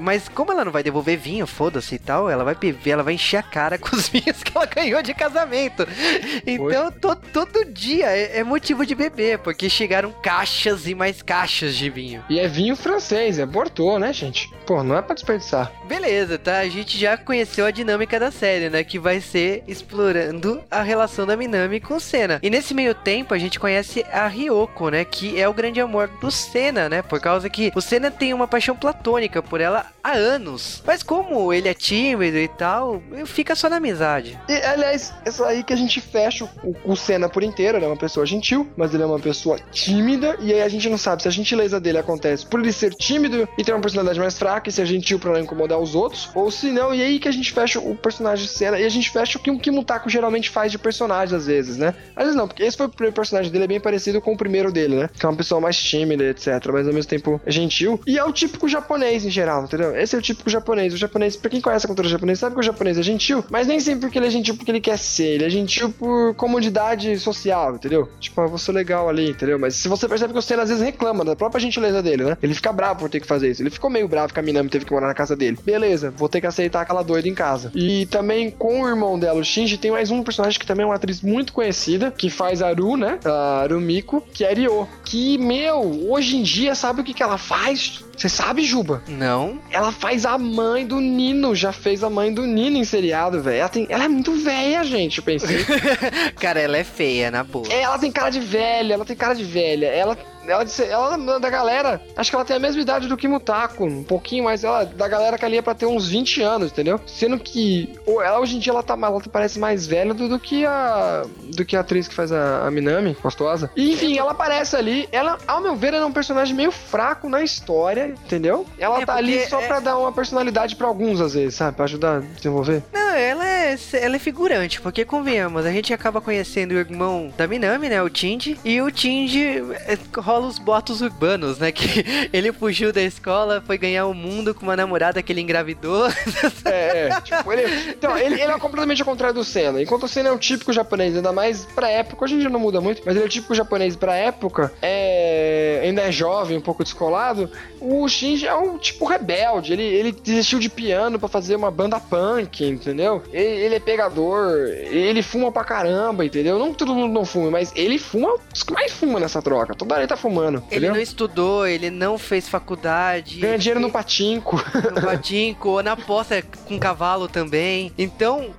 mas como ela não vai devolver vinho, foda-se e tal, ela vai beber, ela vai encher a cara *laughs* com os vinhos que ela ganhou de casamento. Então, to- todo dia é, é motivo de beber, porque chegaram caixas e mais caixas de vinho. E é vinho francês, é Bordeaux, né, gente? Pô, não é pra desperdiçar. Beleza, tá? A gente já conheceu a dinâmica da série, né? Que vai ser explorando a relação da Minami com o Senna. E nesse meio tempo a gente conhece a Ryoko, né? Que é o grande amor do Senna, né? Por causa que o Senna tem uma paixão platônica por ela há anos. Mas como ele é tímido e tal, fica só na amizade. E, aliás, é só aí que a gente fecha o, o Senna por inteiro. Ele é uma pessoa gentil, mas ele é uma pessoa tímida. E aí a gente não sabe se a gentileza dele acontece por ele ser tímido e ter uma personalidade mais fraca e ser gentil pra não incomodar os outros. Ou se não, e aí que a gente fecha o personagem Senna. E a gente fecha o que o Kimutako geralmente faz de personagem, às vezes, né? Às vezes não, porque esse foi o primeiro personagem dele, é bem parecido com o primeiro dele, né? Que é uma pessoa mais tímida, etc. Mas ao mesmo tempo gentil. E é o típico japonês em geral, entendeu? Esse é o típico japonês. O japonês, pra quem conhece a cultura japonesa, sabe que o japonês é gentil, mas nem sempre porque ele é gentil porque ele quer ser. Ele é gentil por comodidade social, entendeu? Tipo, ah, vou ser legal ali, entendeu? Mas se você percebe que o Senna às vezes reclama da própria gentileza dele, né? Ele fica bravo por ter que fazer isso. Ele ficou meio bravo que a Minami teve que morar na casa dele. Beleza, vou ter que aceitar aquela doida em casa. E também com o irmão dela, o Shinji, tem mais um personagem que também é uma atriz muito conhecida, que faz Aru, né? A Arumiko, que é Ryo. Que, meu, hoje em dia, sabe o que, que ela faz? Você sabe, Juba? Não? Ela faz a mãe do Nino, já fez a mãe do Nino em seriado, velho. Ela, tem- ela é muito velha, gente, eu pensei. *laughs* Cara, ela é feia, na boa. É, ela tem cara de velha, ela tem cara de velha. Ela, ela, disse- ela da galera, acho que ela tem a mesma idade do Kimutako, um pouquinho mais. Ela, da galera que ali é pra ter uns 20 anos, entendeu? Sendo que ela hoje em dia ela, tá, ela parece mais velha do, do que a do que a atriz que faz a, a Minami, gostosa. E, enfim, ela aparece ali. Ela, ao meu ver, ela é um personagem meio fraco na história, entendeu? Ela É, tá ali só é- pra dar uma personalidade pra alguns, às vezes, sabe? Pra ajudar a desenvolver. Não, ela é, ela é figurante, porque convenhamos, a gente acaba conhecendo o irmão da Minami, né, o Tindy, e o Tindy é, rola os boatos urbanos, né, *laughs* que ele fugiu da escola, foi ganhar o mundo com uma namorada que ele engravidou. *laughs* É, é. Tipo, ele, então, ele, ele é completamente ao contrário do Senna. Enquanto o Senna é o típico japonês, ainda mais pra época, hoje em dia não muda muito, mas ele é típico japonês pra época, é, ainda é jovem, um pouco descolado. O Shinji é um tipo rebelde. Ele, ele desistiu de piano pra fazer uma banda punk, entendeu? Ele, ele é pegador, ele fuma pra caramba, entendeu? Não que todo mundo não fuma, mas ele fuma os que mais fuma nessa troca. Toda hora ele tá fumando, Ele entendeu? não estudou, ele não fez faculdade. Ganha dinheiro no patinco. no *laughs* patinco, ou na aposta com cavalo também. Então,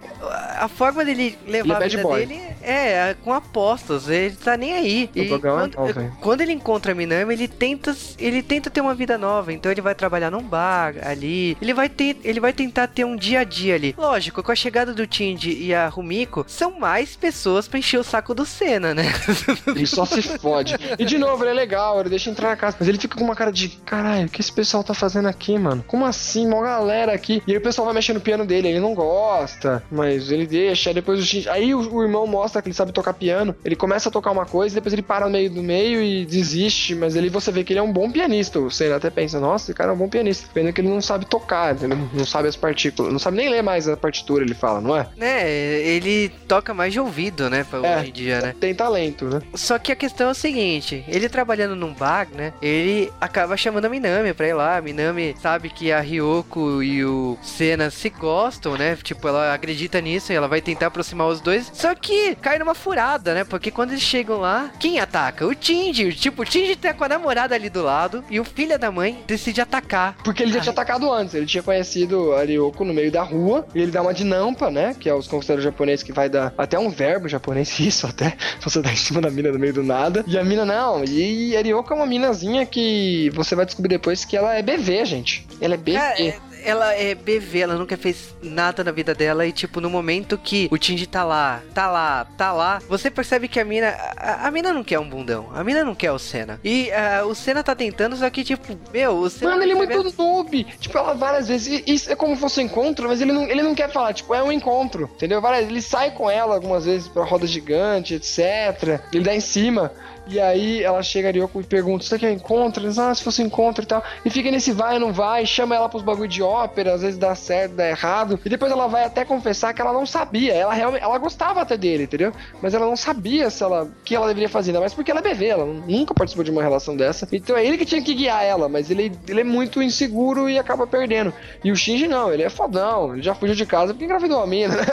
a forma dele Ele é levar a vida boy. dele é com apostas. Ele tá nem aí. O E é quando, quando ele encontra a Minami, ele tenta, ele tenta ter uma vida nova. Então ele vai trabalhar num bar ali. Ele vai ele vai tentar ter um dia a dia ali. Lógico, com a chegada do Tindy e a Rumiko, são mais pessoas pra encher o saco do Senna, né? *laughs* Ele só se fode. E de novo, ele é legal, ele deixa entrar na casa. Mas ele fica com uma cara de caralho, o que esse pessoal tá fazendo aqui, mano? Como assim? Mó galera aqui. E aí o pessoal vai mexer no piano dele, ele não gosta, mas ele deixa. Aí depois o. Aí o, o irmão mostra que ele sabe tocar piano. Ele começa a tocar uma coisa, depois ele para no meio do meio e desiste. Mas ali você vê que ele é um bom pianista. O Senna até pensa, nossa, esse cara é um bom pianista. Pena que ele não sabe tocar, entendeu? Não sabe as partículas. Não sabe nem ler mais a partitura, ele fala, não é? né? Ele toca mais de ouvido, né? Pra É. hoje em dia, né? Tem talento, né? Só que a questão é o seguinte, ele trabalhando num bar, né? Ele acaba chamando a Minami pra ir lá. A Minami sabe que a Ryoko e o Senna se gostam, né? Tipo, ela acredita nisso e ela vai tentar aproximar os dois. Só que cai numa furada, né? Porque quando eles chegam lá, quem ataca? O Tindy. Tipo, o Tindy tá com a namorada ali do lado e o filho da mãe decide atacar. Porque ele já Ai. tinha atacado antes, ele tinha conhecido a Ryoko no meio da rua, e ele dá uma de nampa, né? Que é os conselheiros japoneses que vai dar até um verbo japonês, *laughs* isso até, você dá em cima da mina no meio do nada. E a mina não, e a Ryoko é uma minazinha que você vai descobrir depois que ela é BV, gente. Ela é BV. Cara, é- ela é BV, ela nunca fez nada na vida dela e, tipo, no momento que o Tindy tá lá, tá lá, tá lá, você percebe que a mina. A, a mina não quer um bundão, a mina não quer o Senna. E ah, o Senna tá tentando, só que, tipo, meu, o Senna. Mano, ele é vê- muito noob. Tipo, ela várias vezes. Isso é como se fosse um encontro, mas ele não, ele não quer falar, tipo, é um encontro. Entendeu? Várias, ele sai com ela algumas vezes pra roda gigante, etc. Ele dá em cima. E aí ela chega a Ryoko e pergunta: é um encontro? Eles, ah, se fosse encontro e tal. E fica nesse vai ou não vai, chama ela pros bagulho de ópera, às vezes dá certo, dá errado. E depois ela vai até confessar que ela não sabia. Ela realmente, ela gostava até dele, entendeu? Mas ela não sabia se ela, o que ela deveria fazer, ainda mais porque ela é bebê, ela nunca participou de uma relação dessa. Então é ele que tinha que guiar ela, mas ele, ele é muito inseguro e acaba perdendo. E o Shinji não, ele é fodão, ele já fugiu de casa porque engravidou a mina, né?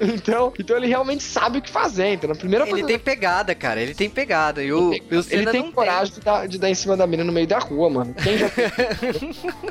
*laughs* então, então ele realmente sabe o que fazer. Então, na primeira Ele coisa tem pegada, cara. Ele tem pegada. E ele tem coragem de dar, de dar em cima da mina no meio da rua, mano. Quem já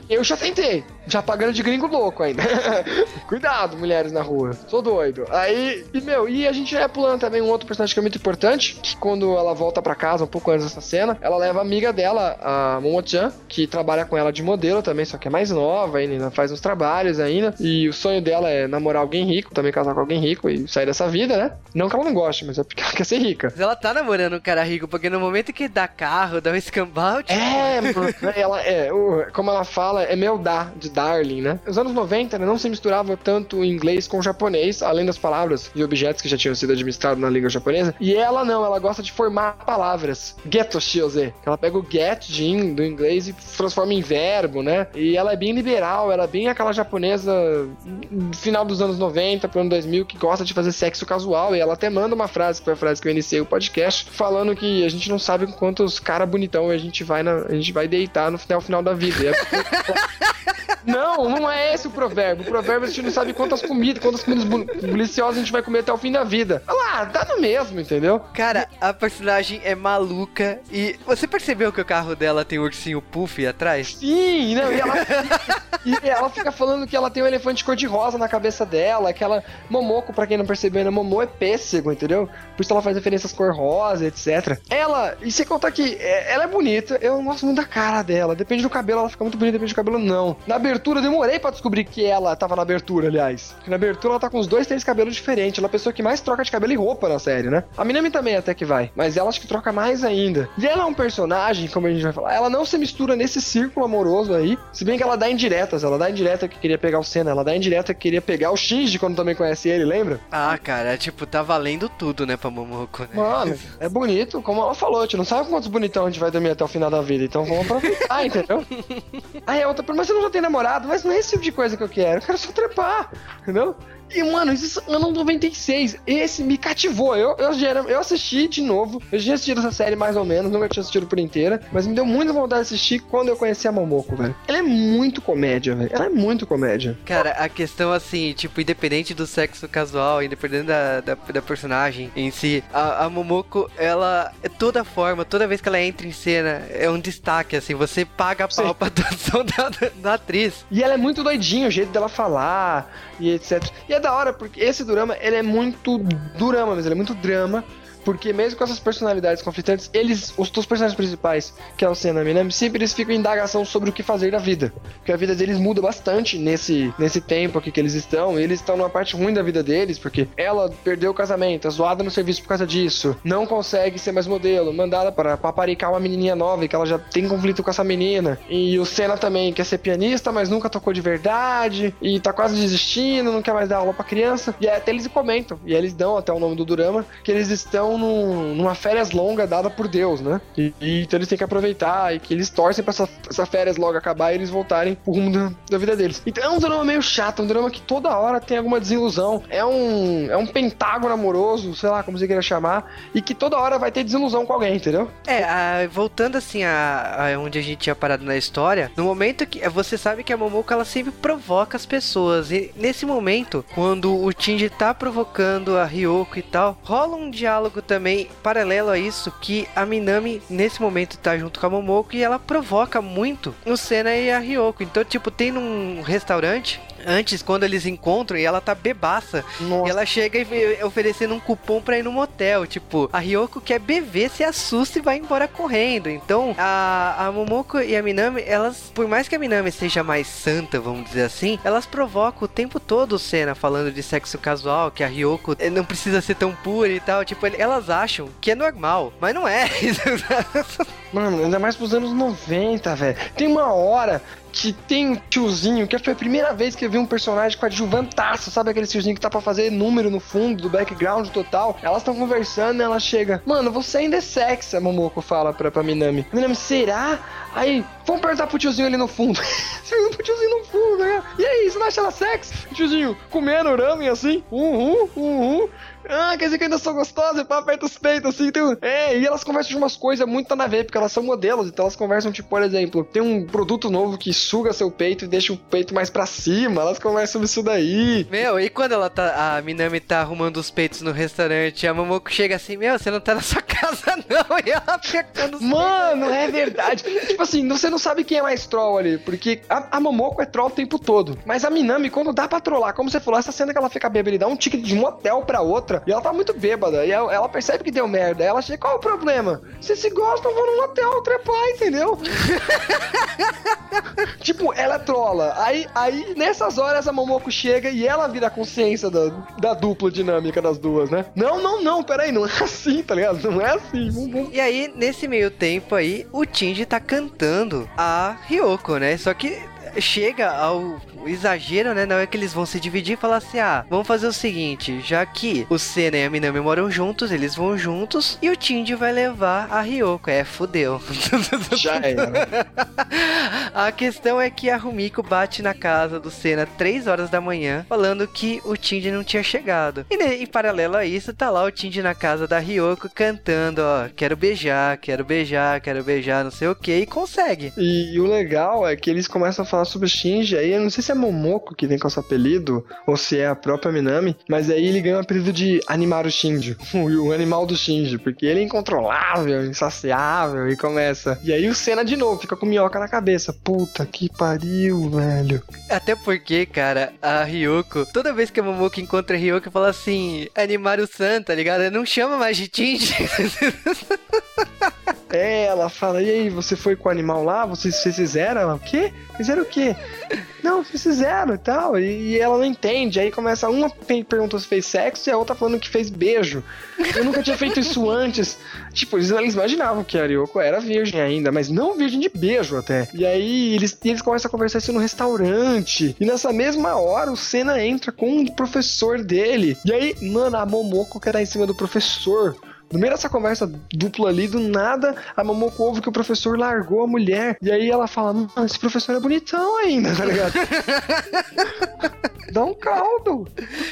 Eu já tentei. Já pagando de gringo louco ainda. *laughs* Cuidado, mulheres na rua. Sou doido. Aí, e meu, e a gente é pulando também um outro personagem que é muito importante, que quando ela volta pra casa, um pouco antes dessa cena, ela leva a amiga dela, a Momo-chan, que trabalha com ela de modelo também, só que é mais nova ainda, faz uns trabalhos ainda. E o sonho dela é namorar alguém rico, também casar com alguém rico e sair dessa vida, né? Não que ela não goste, mas é porque ela quer ser rica. Mas ela tá namorando um cara rico, porque no momento que dá carro, dá um escambau, tipo, É, mano, *laughs* ela é, como ela fala, é meu da, de darling, né? Os anos 90 né, não se misturava tanto o inglês com o japonês, além das palavras e objetos que já tinham sido administrados na língua japonesa. E ela não, ela gosta de formar palavras. Geto shioze. Ela pega o get do inglês e transforma em verbo, né? E ela é bem liberal, ela é bem aquela japonesa final dos anos 90 pro ano 2000 que gosta de fazer sexo casual. E ela até manda uma frase, que foi a frase que eu iniciei o podcast, falando que a gente não sabe quantos caras bonitão a gente vai na, a gente vai deitar no final, final da vida. E é porque- Não, não é esse o provérbio. O provérbio a gente não sabe quantas comidas, quantas comidas deliciosas a gente vai comer até o fim da vida. Olha lá, dá no mesmo, entendeu? Cara, a personagem é maluca e você percebeu que o carro dela tem um ursinho puff atrás? Sim, não, e ela, e ela fica falando que ela tem um elefante cor-de-rosa na cabeça dela, que ela. Momoko, pra quem não percebeu, né? Momô é pêssego, entendeu? Por isso ela faz referências cor-rosa, etc. Ela, e sem contar que é, ela é bonita, eu gosto muito da cara dela. Depende do cabelo, ela fica muito bonita, depende do cabelo, não. Na abertura, eu demorei pra descobrir que ela tava na abertura, aliás. Porque na abertura ela tá com os dois, três cabelos diferentes. Ela é a pessoa que mais troca de cabelo e roupa na série, né? A Minami também até que vai, mas ela acho que troca mais ainda. E ela é um personagem, como a gente vai falar, ela não se mistura nesse círculo amoroso aí. Se bem que ela dá indiretas, ela dá indireta que queria pegar o Senna, ela dá indireta que queria pegar o Shinji quando também conhece ele, lembra? Ah, cara, tipo, tá valendo tudo, né, pra Momoko, né? Mano, é bonito, como ela falou, a gente não sabe quantos bonitão a gente vai dormir até o final da vida, então vamos aproveitar, *laughs* entendeu? Aí a outra, mas você não já tem namorado? Mas não é esse tipo de coisa que eu quero, eu quero só trepar, entendeu? E, mano, isso é ano 96. Esse me cativou. Eu, eu, eu assisti de novo. Eu já tinha assistido essa série mais ou menos, nunca tinha assistido por inteira. Mas me deu muita vontade de assistir quando eu conheci a Momoko, velho. Ela é muito comédia, velho. Ela é muito comédia. Cara, a questão assim, tipo, independente do sexo casual, independente da, da, da personagem em si, a, a Momoko, ela, é toda forma, toda vez que ela entra em cena, é um destaque, assim, você paga a Sim. pau pra *laughs* atuação da, da, da atriz. E ela é muito doidinha, o jeito dela falar e etc. E é da hora, porque esse drama, ele é muito durama, mas ele é muito drama. Porque mesmo com essas personalidades conflitantes, eles, os dois personagens principais, que é o Senna e Minami, sempre eles ficam em indagação sobre o que fazer da vida. Porque a vida deles muda bastante nesse, nesse tempo aqui que eles estão. Eles estão numa parte ruim da vida deles, porque ela perdeu o casamento, é zoada no serviço por causa disso, não consegue ser mais modelo, mandada para paparicar uma menininha nova, que ela já tem conflito com essa menina. E o Senna também quer ser pianista, mas nunca tocou de verdade, e tá quase desistindo, não quer mais dar aula pra criança. E aí até eles comentam, e eles dão até o nome do Durama, que eles estão num- numa férias longa dada por Deus, né? E, e então eles têm que aproveitar, e que eles torcem pra essa, essa férias logo acabar e eles voltarem pro rumo da, da vida deles. Então é um drama meio chato, um drama que toda hora tem alguma desilusão. É um, é um pentágono amoroso, sei lá como você queira chamar, e que toda hora vai ter desilusão com alguém, entendeu? É, a- voltando assim a, a onde a gente tinha parado na história, no momento que você sabe que a Momoko ela sempre provoca as pessoas e nesse momento, quando o Shinji tá provocando a Ryoko e tal, rola um diálogo também paralelo a isso que a Minami nesse momento tá junto com a Momoko e ela provoca muito o Senna e a Ryoko. Então, tipo, tem num restaurante Antes, quando eles encontram e ela tá bebaça, Nossa. e ela chega e oferecendo um cupom pra ir no motel. Tipo, a Ryoko quer beber, se assusta e vai embora correndo. Então, a, a Momoko e a Minami, elas, por mais que a Minami seja mais santa, vamos dizer assim, elas provocam o tempo todo o Senna falando de sexo casual, que a Ryoko não precisa ser tão pura e tal. Tipo, elas acham que é normal, mas não é. *laughs* Mano, ainda mais pros anos 90, velho. Tem uma hora que tem um tiozinho, que foi a primeira vez que eu vi um personagem com adjuvantaço, sabe aquele tiozinho que tá pra fazer número no fundo do background total? Elas estão conversando e ela chega, mano, você ainda é sexy, a Momoko fala pra, pra Minami. A Minami, será? Aí, Vamos perguntar pro tiozinho ali no fundo. *laughs* Você pergunta pro tiozinho no fundo, né? E aí, você não acha ela sexy? Tiozinho comendo ramen assim, uhum, uhum. Ah, quer dizer que ainda sou gostosa, e pá, aperta os peitos assim. Tem um... É, e elas conversam de umas coisas muito nada a ver, porque elas são modelos, então elas conversam, tipo, por exemplo, tem um produto novo que suga seu peito e deixa o peito mais pra cima, elas conversam sobre isso daí. Meu, e quando ela tá. A Minami tá arrumando os peitos no restaurante, a Momoko chega assim, meu, você não tá na sua *laughs* casa, não. E ela pegando os Mano, é verdade. tipo *laughs* assim, você não sabe quem é mais troll ali, porque a, a Momoko é troll o tempo todo. Mas a Minami, quando dá pra trollar, como você falou, essa cena que ela fica bêbada, ele dá um ticket de um hotel pra outra, e ela tá muito bêbada, e ela, ela percebe que deu merda. Ela chega, qual é o problema? Vocês se gostam, vão num hotel trepar, entendeu? *laughs* tipo, ela trola. Aí, aí, nessas horas, a Momoko chega e ela vira a consciência da, da dupla dinâmica das duas, né? Não, não, não, peraí, não é assim, tá ligado? Não é assim. E aí, nesse meio tempo aí, o Tinji tá cantando a Ryoko, né? Só que chega ao exagero, né? Na hora que eles vão se dividir e falar assim: ah, vamos fazer o seguinte, já que o Senna e a Minami moram juntos, eles vão juntos e o Tinji vai levar a Ryoko. É, fudeu. *laughs* Já era. a questão é que a Rumiko bate na casa do Senna 3 horas da manhã, falando que o Tindy não tinha chegado. E ne- em paralelo a isso, tá lá o Tindy na casa da Ryoko cantando, ó, quero beijar, quero beijar, quero beijar, não sei o que, e consegue. E, o legal é que eles começam a falar o Shinji, aí eu não sei se é Momoko que vem com esse apelido, ou se é a própria Minami, mas aí ele ganha o apelido de Animaru Shinji, *laughs* o, o animal do Shinji, porque ele é incontrolável, insaciável, e começa. E aí o Senna de novo fica com minhoca na cabeça. Puta que pariu, velho. Até porque, cara, a Ryoko, toda vez que a Momoko encontra a Ryoko, fala assim, animar o San, tá ligado? Ela Não chama mais de Tindy. *laughs* É, ela fala, e aí, você foi com o animal lá? Vocês, vocês fizeram? Ela, o quê? Fizeram o quê? Não, fizeram e tal. E, e ela não entende. Aí começa, uma pe- perguntou se fez sexo e a outra falando que fez beijo. Eu nunca tinha feito isso antes. Tipo, eles, eles imaginavam que a Ryoko era virgem ainda, mas não virgem de beijo até. E aí eles, eles começam a conversar isso no restaurante. E nessa mesma hora o Senna entra com o professor dele. E aí, mano, a Momoko quer dar em cima do professor. No meio dessa conversa dupla ali, do nada, a Momoko ouve que o professor largou a mulher. E aí ela fala, mano, esse professor é bonitão ainda, tá ligado? *laughs* Dá um caldo.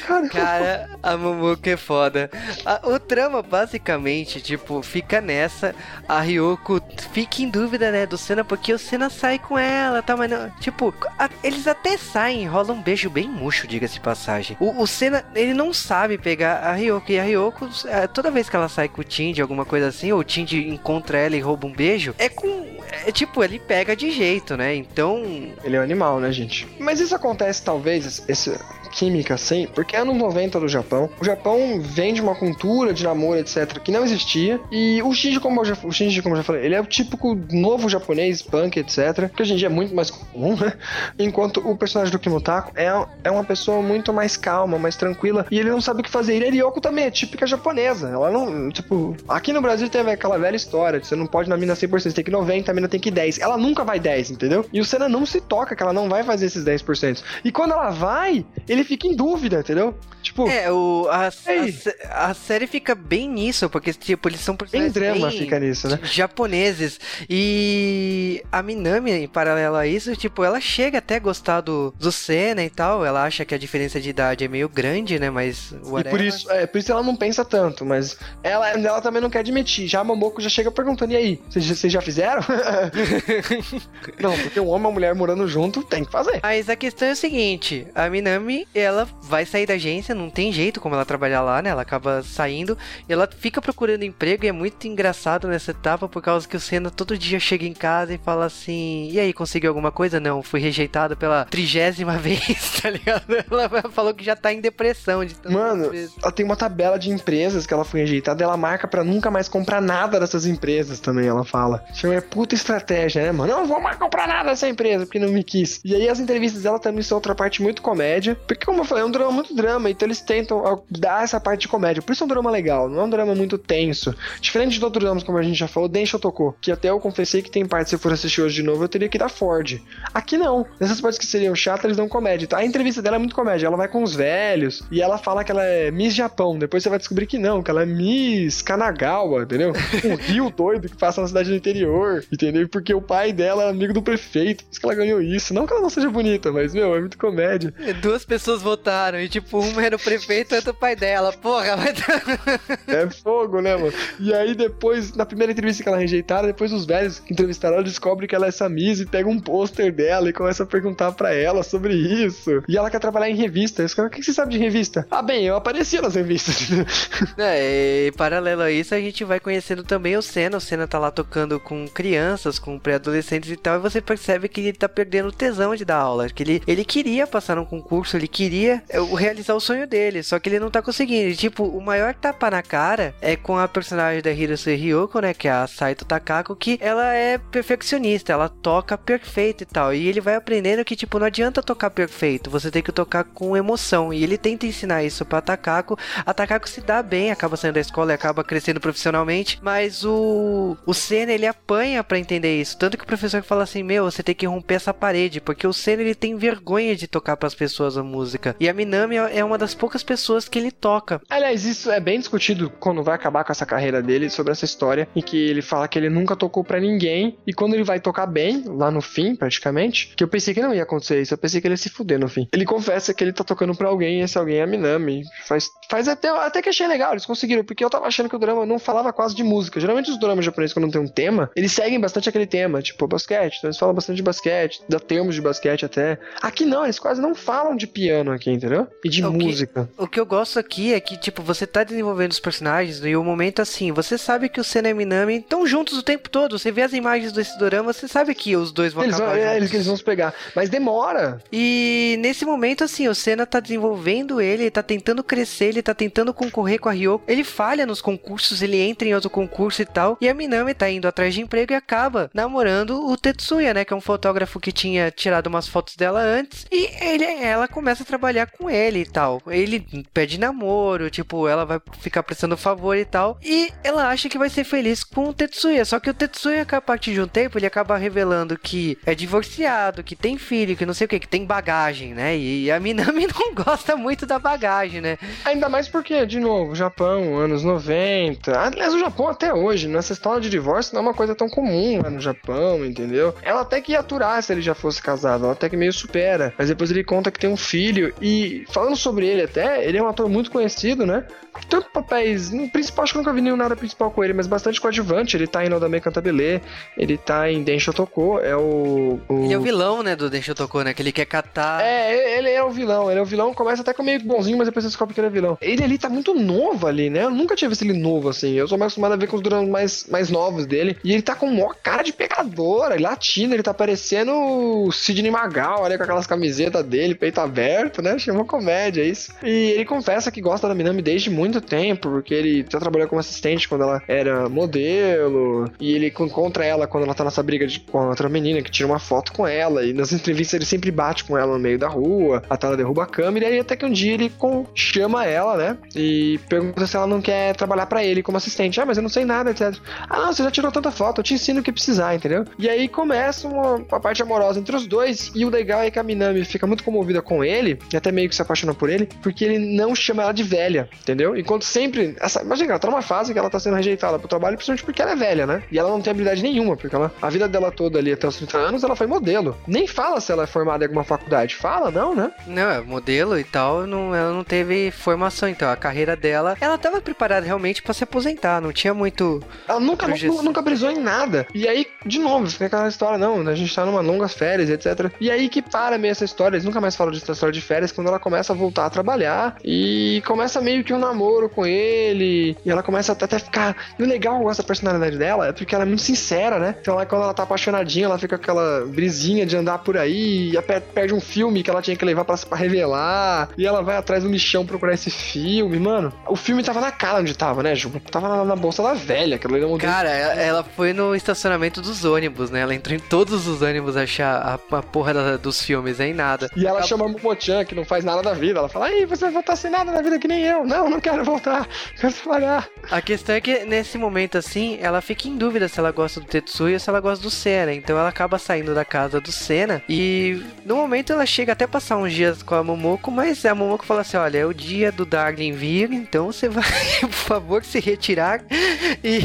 Cara, Cara, a Momoko é foda. A- o trama, basicamente, tipo, fica nessa. A Ryoko fica em dúvida, né, do Senna, porque o Senna sai com ela, tá? Mas não. Tipo, a- eles até saem, rola um beijo bem murcho, diga-se passagem. O, o Senna, ele não sabe pegar a Ryoko. E a Ryoko, é, toda vez que ela sai com o Tindy, alguma coisa assim, ou o Tindy encontra ela e rouba um beijo, é com. É tipo, ele pega de jeito, né? Então. Ele é um animal, né, gente? Mas isso acontece, talvez, essa química assim, porque é anos 90 do Japão. O Japão vem de uma cultura de namoro, etc., que não existia. E o Shinji, como eu já, o Shinji, como eu já falei, ele é o típico novo japonês, punk, etc., que hoje em dia é muito mais comum, né? Enquanto o personagem do Kimutako é, é uma pessoa muito mais calma, mais tranquila, e ele não sabe o que fazer. E a Ryoko também é típica japonesa. Ela não, tipo, aqui no Brasil teve aquela velha história de você não pode na mina 100%, você tem que 90, a mina tem que 10. Ela nunca vai 10, entendeu? E o Senna não se toca que ela não vai fazer esses 10%. E quando ela vai, ele fica em dúvida, entendeu? Tipo, É, o, a, a, a série fica bem nisso, porque, tipo, eles são bem personagens drama bem fica nisso, né? japoneses. E a Minami, em paralelo a isso, tipo, ela chega até a gostar do, do Senna e tal. Ela acha que a diferença de idade é meio grande, né? Mas E whatever. por isso, é, por isso ela não pensa tanto, mas ela, ela também não quer admitir. Já a Momoko já chega perguntando, e aí, vocês vocês já fizeram? *laughs* não, porque um homem e uma mulher morando junto tem que fazer. Mas a questão é o seguinte, a Minami, ela vai sair da agência, não tem jeito como ela trabalhar lá, né? Ela acaba saindo e ela fica procurando emprego e é muito engraçado nessa etapa por causa que o Senna todo dia chega em casa e fala assim: "E aí, conseguiu alguma coisa?" Não, fui rejeitado pela trigésima *laughs* vez, tá ligado? Ela falou que já tá em depressão de Mano, vezes. ela tem uma tabela de empresas que ela foi rejeitada, ela marca pra nunca mais comprar nada dessas empresas também, ela fala. Isso é puta estratégia, né, mano? Não vou mais comprar nada dessa empresa porque não me quis. E aí as entrevistas dela também são outra parte muito comédia, porque que, como eu falei, é um drama muito drama, então eles tentam dar essa parte de comédia. Por isso é um drama legal, não é um drama muito tenso. Diferente de outros dramas, como a gente já falou, Densho tocou, que até eu confessei que tem parte, se eu for assistir hoje de novo, eu teria que dar Ford. Aqui não. Nessas partes que seriam chatas, eles dão comédia. Tá? A entrevista dela é muito comédia. Ela vai com os velhos e ela fala que ela é Miss Japão. Depois você vai descobrir que não, que ela é Miss Kanagawa, entendeu? Um *laughs* rio doido que passa na cidade do interior, entendeu? Porque o pai dela é amigo do prefeito. Por isso que ela ganhou isso. Não que ela não seja bonita, mas, meu, é muito comédia. Duas pessoas votaram e, tipo, uma era o prefeito e outra o pai dela. Porra, vai É fogo, né, mano? E aí depois, na primeira entrevista que ela rejeitada, depois os velhos que entrevistaram ela descobrem que ela é essa Miss e pega um pôster dela e começa a perguntar pra ela sobre isso. E ela quer trabalhar em revista. Os caras, o que você sabe de revista? Ah, bem, eu aparecia nas revistas. *laughs* É, e paralelo a isso, a gente vai conhecendo também o Senna. O Senna tá lá tocando com crianças, com pré-adolescentes e tal, e você percebe que ele tá perdendo o tesão de dar aula. Que ele, ele queria passar num concurso, ele queria é, o- realizar o sonho dele, só que ele não tá conseguindo. E, tipo, o maior tapa na cara é com a personagem da Hirose Ryoko, né, que é a Saito Takako, que ela é perfeccionista, ela toca perfeito e tal. E ele vai aprendendo que, tipo, não adianta tocar perfeito, você tem que tocar com emoção. E ele tenta ensinar isso pra Takako. A Takako se dá bem, acaba saindo da escola e acaba crescendo profissionalmente, mas o o Senna ele apanha pra entender isso, tanto que o professor fala assim: "Meu, você tem que romper essa parede", porque o Senna ele tem vergonha de tocar pras pessoas a música. E a Minami é é uma das poucas pessoas que ele toca. Aliás, isso é bem discutido quando vai acabar com essa carreira dele sobre essa história em que ele fala que ele nunca tocou pra ninguém e quando ele vai tocar bem, lá no fim, praticamente, que eu pensei que não ia acontecer isso, eu pensei que ele ia se fuder no fim. Ele confessa que ele tá tocando pra alguém e esse alguém é a Minami. Faz, faz até, até que achei legal, eles conseguiram, porque eu tava achando que o drama não falava quase de música. Geralmente os dramas japoneses, quando não tem um tema, eles seguem bastante aquele tema, tipo basquete, então eles falam bastante de basquete, dá termos de basquete até. Aqui não, eles quase não falam de piano aqui, entendeu? E de É o que- música. O que eu gosto aqui é que, tipo, você tá desenvolvendo os personagens e o momento assim, você sabe que o Senna e a Minami estão juntos o tempo todo. Você vê as imagens desse dorama, você sabe que os dois vão Eles vão, acabar é, juntos. eles, que eles vão se pegar. Mas demora. E nesse momento, assim, o Senna tá desenvolvendo ele, ele tá tentando crescer, ele tá tentando concorrer com a Ryoko. Ele falha nos concursos, ele entra em outro concurso e tal. E a Minami tá indo atrás de emprego e acaba namorando o Tetsuya, né? Que é um fotógrafo que tinha tirado umas fotos dela antes. E ele, ela começa a trabalhar com ele e tal. Ele pede namoro, tipo, ela vai ficar prestando favor e tal. E ela acha que vai ser feliz com o Tetsuya. Só que o Tetsuya, a partir de um tempo, ele acaba revelando que é divorciado, que tem filho, que não sei o que, que tem bagagem, né? E a Minami *laughs* não gosta muito da bagagem, né? Ainda mais porque, de novo, Japão, anos 90. Aliás, o Japão até hoje, nessa história de divórcio, não é uma coisa tão comum lá no Japão, entendeu? Ela até que ia aturar se ele já fosse casado, ela até que meio supera. Mas depois ele conta que tem um filho. E falando sobre ele até, ele é um ator muito conhecido, né? Tanto papéis. No principal, acho que nunca vi nenhum nada principal com ele, mas bastante coadjuvante. Ele tá em Nodame Cantabile, ele tá em Densho Toko, é o. o... Ele é o vilão, né, do Densho Toko, né? Que ele quer catar. É, ele é o vilão. Ele é o vilão, começa até com meio bonzinho, mas depois você descobre que ele é vilão. Ele ali tá muito novo ali, né? Eu nunca tinha visto ele novo assim. Eu sou mais acostumado a ver com os dramas mais, mais novos dele. E ele tá com maior cara de pegadora, latino. Ele tá parecendo o Sidney Magal, olha, com aquelas camisetas dele, peito aberto, né? Chamou comédia, é isso. E ele confessa que gosta da Minami desde muito tempo, porque ele já trabalhou como assistente quando ela era modelo. E ele encontra ela quando ela tá nessa briga de, com outra menina que tira uma foto com ela. E nas entrevistas ele sempre bate com ela no meio da rua, até ela derruba a câmera. E aí até que um dia ele com- chama ela, né? E pergunta se ela não quer trabalhar pra ele como assistente. Ah, mas eu não sei nada, etc. Ah, você já tirou tanta foto, eu te ensino o que precisar, entendeu? E aí começa uma, uma parte amorosa entre os dois. E o legal é que a Minami fica muito comovida com ele, e até meio que se apaixona por ele, porque ele não chama ela de velha, entendeu? Enquanto sempre. Essa, imagina, ela tá numa fase que ela tá sendo rejeitada pro trabalho, principalmente porque ela é velha, né? E ela não tem habilidade nenhuma, porque ela, a vida dela toda ali até os 30 anos, ela foi modelo. Nem fala se ela é formada em alguma faculdade. Fala, não, né? Não, é modelo e tal, não, ela não teve formação, então a carreira dela, ela tava preparada realmente pra se aposentar, não tinha muito. Ela nunca, nunca, nunca brisou em nada. E aí, de novo, fica aquela história, não, a gente tá numa longas férias, etc. E aí que para meio essa história, eles nunca mais falam dessa história de férias, quando ela começa a voltar a trabalhar e começa meio que um namoro com ele, e ela começa até a ficar... E o legal, eu gosto da personalidade dela, é porque ela é muito sincera, né? Então ela, quando ela tá apaixonadinha, ela fica com aquela brisinha de andar por aí, e perde um filme que ela tinha que levar pra, pra revelar, e ela vai atrás do michão procurar esse filme, mano. O filme tava na cara onde tava, né, Ju? Tava na, na bolsa da velha, aquela ali Cara, ela, ela foi no estacionamento dos ônibus, né? Ela entrou em todos os ônibus achar a, a porra da- dos filmes, aí nada. E ela Acab- chama Que não faz nada da vida. Ela fala, aí, você vai voltar sem nada da vida que nem eu. Não, não quero voltar. *laughs* Quero trabalhar. A questão é que nesse momento assim, ela fica em dúvida se ela gosta do Tetsuya ou se ela gosta do Senna. Então ela acaba saindo da casa do Senna e no momento ela chega até passar uns dias com a Momoko, mas a Momoko fala assim: olha, é o dia do Darling vir, então você vai, *laughs* por favor, se retirar. *laughs* E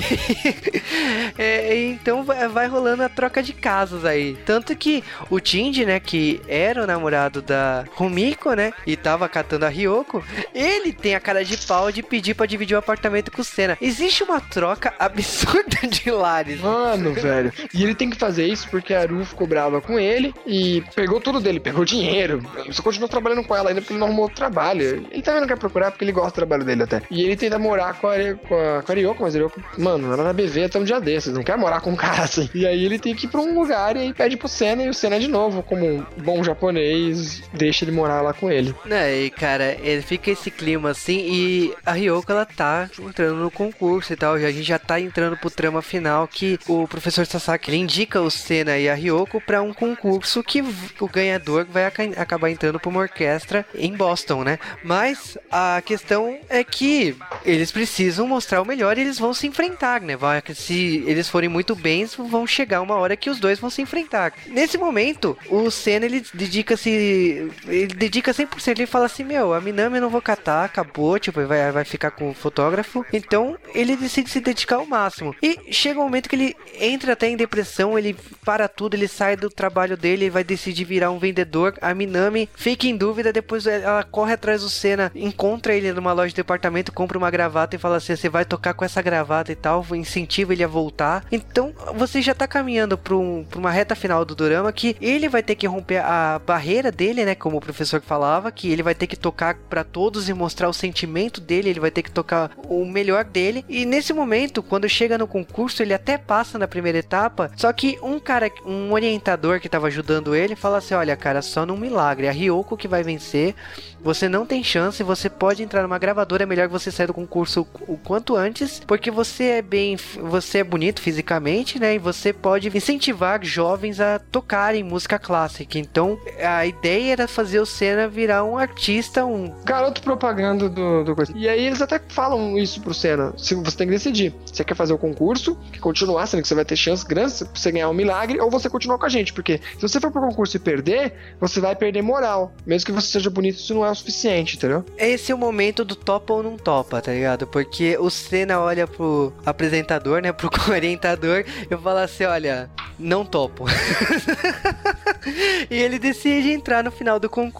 é, então vai, rolando a troca de casas aí. Tanto que o Shinji, né, que era o namorado da Rumiko, né, e tava catando a Ryoko, ele tem a cara de pau de pedir pra dividir o apartamento com o Senna. Existe uma troca *laughs* absurda de lares. Mano, velho. E ele tem que fazer isso porque a Aru ficou brava com ele e pegou tudo dele, pegou dinheiro. Só continuou trabalhando com ela ainda porque ele não arrumou outro trabalho. Ele também não quer procurar porque ele gosta do trabalho dele até. E ele tenta morar com a, com a, com a Ryoko, mas a Ryoko, mano, ela na BV até um dia desses, não quer morar com um cara assim. E aí ele tem que ir pra um lugar e aí pede pro Senna e o Senna de novo, como um bom japonês, deixa ele morar lá com ele. Né, e cara, ele fica esse clima assim e a Ryoko ela tá entrando no concurso e tal. A gente já tá entrando pro trama final que o professor Sasaki ele indica o Senna e a Ryoko pra um concurso que o ganhador vai aca- acabar entrando pra uma orquestra em Boston, né? Mas a questão é que eles precisam mostrar o melhor e eles vão se enfrentar, né? Vai, se eles forem muito bens, vão chegar uma hora que os dois vão se enfrentar. Nesse momento, o Senna ele dedica-se. Ele dedica 100%. Ele fala assim: Meu, a Minami eu não vou catar, acabou, tipo, vai, vai ficar com o fotógrafo. Então ele decide se dedicar ao máximo. E chega um momento que ele entra até em depressão, ele para tudo, ele sai do trabalho dele, ele vai decidir virar um vendedor. A Minami fica em dúvida, depois ela corre atrás do Senna, encontra ele numa loja de departamento, compra uma gravata e fala assim: Você vai tocar com essa gravata e tal, incentiva ele a voltar. Então você já tá caminhando pra, um- pra uma reta final do drama que ele vai ter que romper a barreira dele, né? Como o professor falava, que ele vai ter que tocar pra todos e mostrar o sentimento dele, ele vai ter que tocar o melhor dele. E nesse momento, quando chega no concurso, ele até passa na primeira etapa, só que um cara, um orientador que tava ajudando ele, fala assim: Olha, cara, só num milagre, a Ryoko que vai vencer. Você não tem chance, você pode entrar numa gravadora, é melhor que você sair do concurso o quanto antes, porque você é bem, você é bonito fisicamente, né? E você pode incentivar jovens a tocarem música clássica. Então, a ideia era fazer o Senna virar um artista, um Garoto propaganda do, do coisa. E aí eles até falam isso pro Senna. Se você tem que decidir. Você quer fazer o concurso, quer continuar, sendo que você vai ter chances grandes pra você ganhar um milagre, ou você continuar com a gente. Porque se você for pro concurso e perder, você vai perder moral. Mesmo que você seja bonito, isso não é o suficiente, entendeu? Esse é o momento do topa ou não topa, tá ligado? Porque o Senna olha pro apresentador, né? Pro *laughs* orientador e fala assim: olha, não topo. *laughs* e ele decide entrar no final do concurso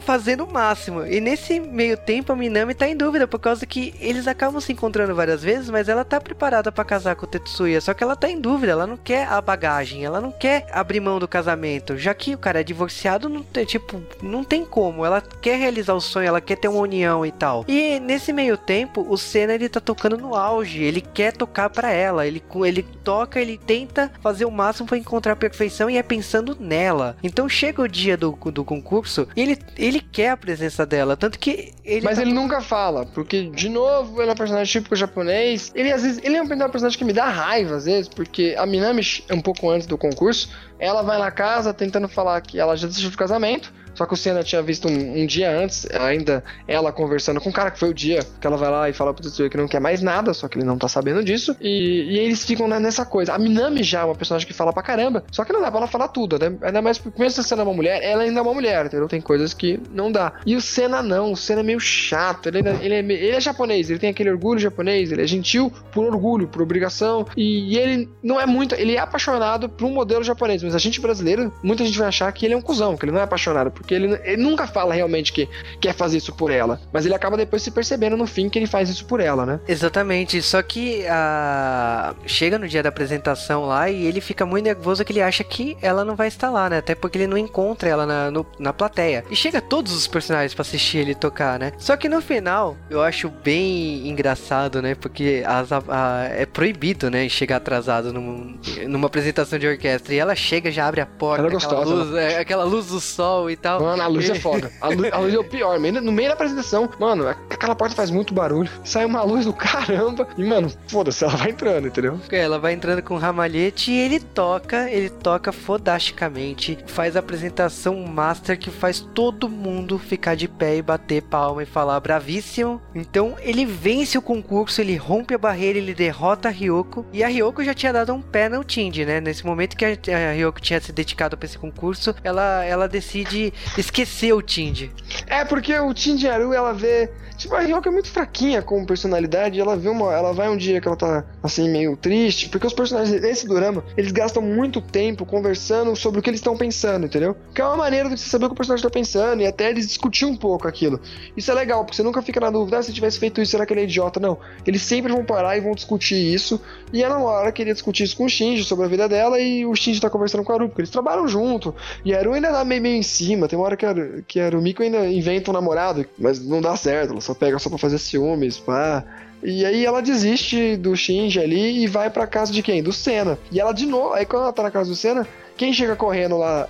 fazendo o máximo. E nesse meio tempo a Minami tá em dúvida por causa que eles acabam se encontrando várias vezes, mas ela tá preparada pra casar com o Tetsuya. Só que ela tá em dúvida, ela não quer a bagagem, ela não quer abrir mão do casamento. Já que o cara é divorciado, não tem, tipo, não tem como. Ela quer realizar o sonho, ela quer ter uma união e tal. E nesse meio tempo, o Senna ele tá tocando no auge, ele quer tocar pra ela, ele, ele toca, ele tenta fazer o máximo pra encontrar a perfeição e é pensando nela. Então chega o dia do, do concurso ele, ele quer a presença dela, tanto que ele Mas tá ele nunca fala, porque, de novo, ele é um personagem típico japonês. Ele, às vezes, ele é um personagem que me dá raiva, às vezes, porque a Minami, um pouco antes do concurso, ela vai na casa tentando falar que ela já desistiu do casamento. Só que o Senna tinha visto um, um dia antes, ainda ela conversando com o cara, que foi o dia que ela vai lá e fala pro Tetsuya que não quer mais nada, só que ele não tá sabendo disso. E, e eles ficam nessa coisa. A Minami já é uma personagem que fala pra caramba, só que não dá pra ela falar tudo, né? Ainda mais porque mesmo se sendo uma mulher, ela ainda é uma mulher, entendeu? Tem coisas que não dá. E o Senna não, o Senna é meio chato, ele, ainda- ele, é, ele é japonês, ele tem aquele orgulho japonês, ele é gentil por orgulho, por obrigação, e, ele não é muito, ele é apaixonado por um modelo japonês, mas a gente brasileiro, muita gente vai achar que ele é um cuzão, que ele não é apaixonado, porque ele, ele nunca fala realmente que quer fazer isso por ela, mas ele acaba depois se percebendo no fim que ele faz isso por ela, né? Exatamente, só que a... chega no dia da apresentação lá e ele fica muito nervoso que ele acha que ela não vai estar lá, né? Até porque ele não encontra ela na, no- na plateia. E chega todos os personagens pra assistir ele tocar, né? Só que no final, eu acho bem engraçado, né? Porque as- a- a- é proibido, né? Chegar atrasado num- numa apresentação de orquestra. E ela chega, já abre a porta, Ela é aquela, gostosa, luz, é, aquela luz do sol e tal. Tal. Mano, a luz é Ele- foda. A luz, a luz é o pior. No meio da apresentação, mano, aquela porta faz muito barulho. Sai uma luz do *laughs* caramba. E, mano, foda-se, ela vai entrando, entendeu? Ela vai entrando com o ramalhete e ele toca, ele toca fodasticamente, faz a apresentação master que faz todo mundo ficar de pé e bater palma e falar bravíssimo. Então ele vence o concurso, ele rompe a barreira, ele derrota a Ryoko. E a Ryoko já tinha dado um pé no Tindy, né? Nesse momento que a, a Ryoko tinha se dedicado pra esse concurso, ela, ela decide esquecer o Tindy. É, porque o Tindiaru, ela vê. Tipo, a Ryoko é muito fraquinha como personalidade. Ela vê uma. Ela vai um dia que ela tá assim, meio triste. Porque os personagens desse dorama, eles gastam muito tempo conversando sobre o que eles estão pensando, entendeu? Que é uma maneira de você saber o que o personagem tá pensando e até eles discutir um pouco aquilo. Isso é legal, porque você nunca fica na dúvida, ah, se tivesse feito isso, será que ele é idiota? Não. Eles sempre vão parar e vão discutir isso. E a Namora queria discutir isso com o Shinji sobre a vida dela e o Shinji tá conversando com a Aru, porque eles trabalham junto. E a Aru ainda dá meio, meio em cima. Tem uma hora que a, que a ainda inventa um namorado, mas não dá certo. Ela só pega só pra fazer ciúmes, pá. E aí ela desiste do Shinji ali e vai pra casa de quem? Do Senna. E ela de novo, aí quando ela tá na casa do Senna, quem chega correndo lá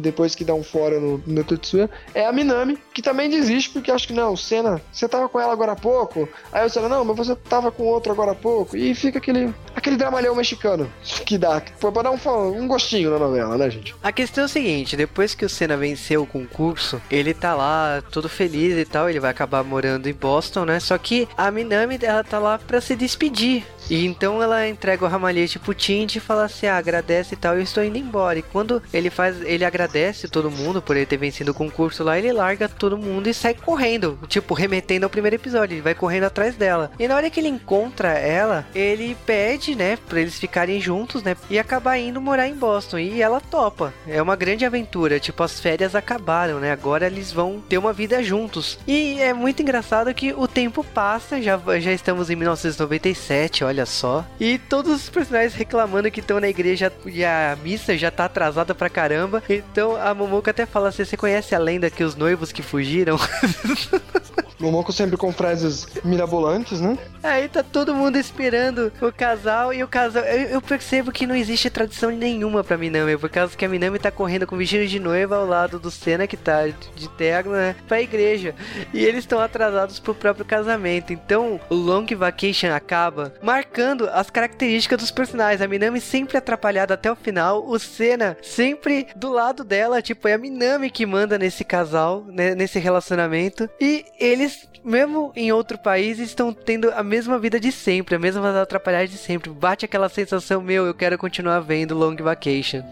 depois que dá um fora no, no Tetsuya é a Minami, que também desiste porque acha que não, Senna, você tava com ela agora há pouco. Aí o Senna, não, mas você tava com outro agora há pouco. E fica aquele, aquele dramalhão mexicano que dá, foi pra dar um, um gostinho na novela, né, gente? A questão é o seguinte, depois que o Senna venceu o concurso, ele tá lá todo feliz e tal, ele vai acabar morando em Boston, né? Só que a Minami, ela tá lá pra se despedir. E então ela entrega o ramalhete pro Tindy e fala assim: ah, agradece e tal, eu estou indo embora. E quando ele faz, ele agradece todo mundo por ele ter vencido o concurso lá, ele larga todo mundo e sai correndo, tipo, remetendo ao primeiro episódio, ele vai correndo atrás dela. E na hora que ele encontra ela, ele pede, né, pra eles ficarem juntos, né, e acabar indo morar em Boston. E ela topa. É uma grande aventura, tipo, as férias acabaram, né, agora eles vão ter uma vida juntos. E é muito engraçado que o tempo passa, já, já estamos em 1997, olha só. E todos os personagens reclamando que estão na igreja e a missa já tá atrasada pra caramba. Então a Momoko até fala assim: você conhece a lenda que os noivos que fugiram? *laughs* Momoko sempre com frases mirabolantes, né? Aí tá todo mundo esperando o casal e o casal. Eu, eu percebo que não existe tradição nenhuma pra Minami, por causa que a Minami tá correndo com vestido de noiva ao lado do Senna, que tá de terno, né? Pra igreja. E eles estão atrasados pro próprio casamento. Então o Long Vacation acaba marcando as características dos personagens. A Minami sempre atrapalhada até o final, o Senna sempre do lado dela. Tipo, é a Minami que manda nesse casal, né, nesse relacionamento. E eles mesmo em outro país, estão tendo a mesma vida de sempre, a mesma atrapalhada de sempre. Bate aquela sensação, meu, eu quero continuar vendo Long Vacation.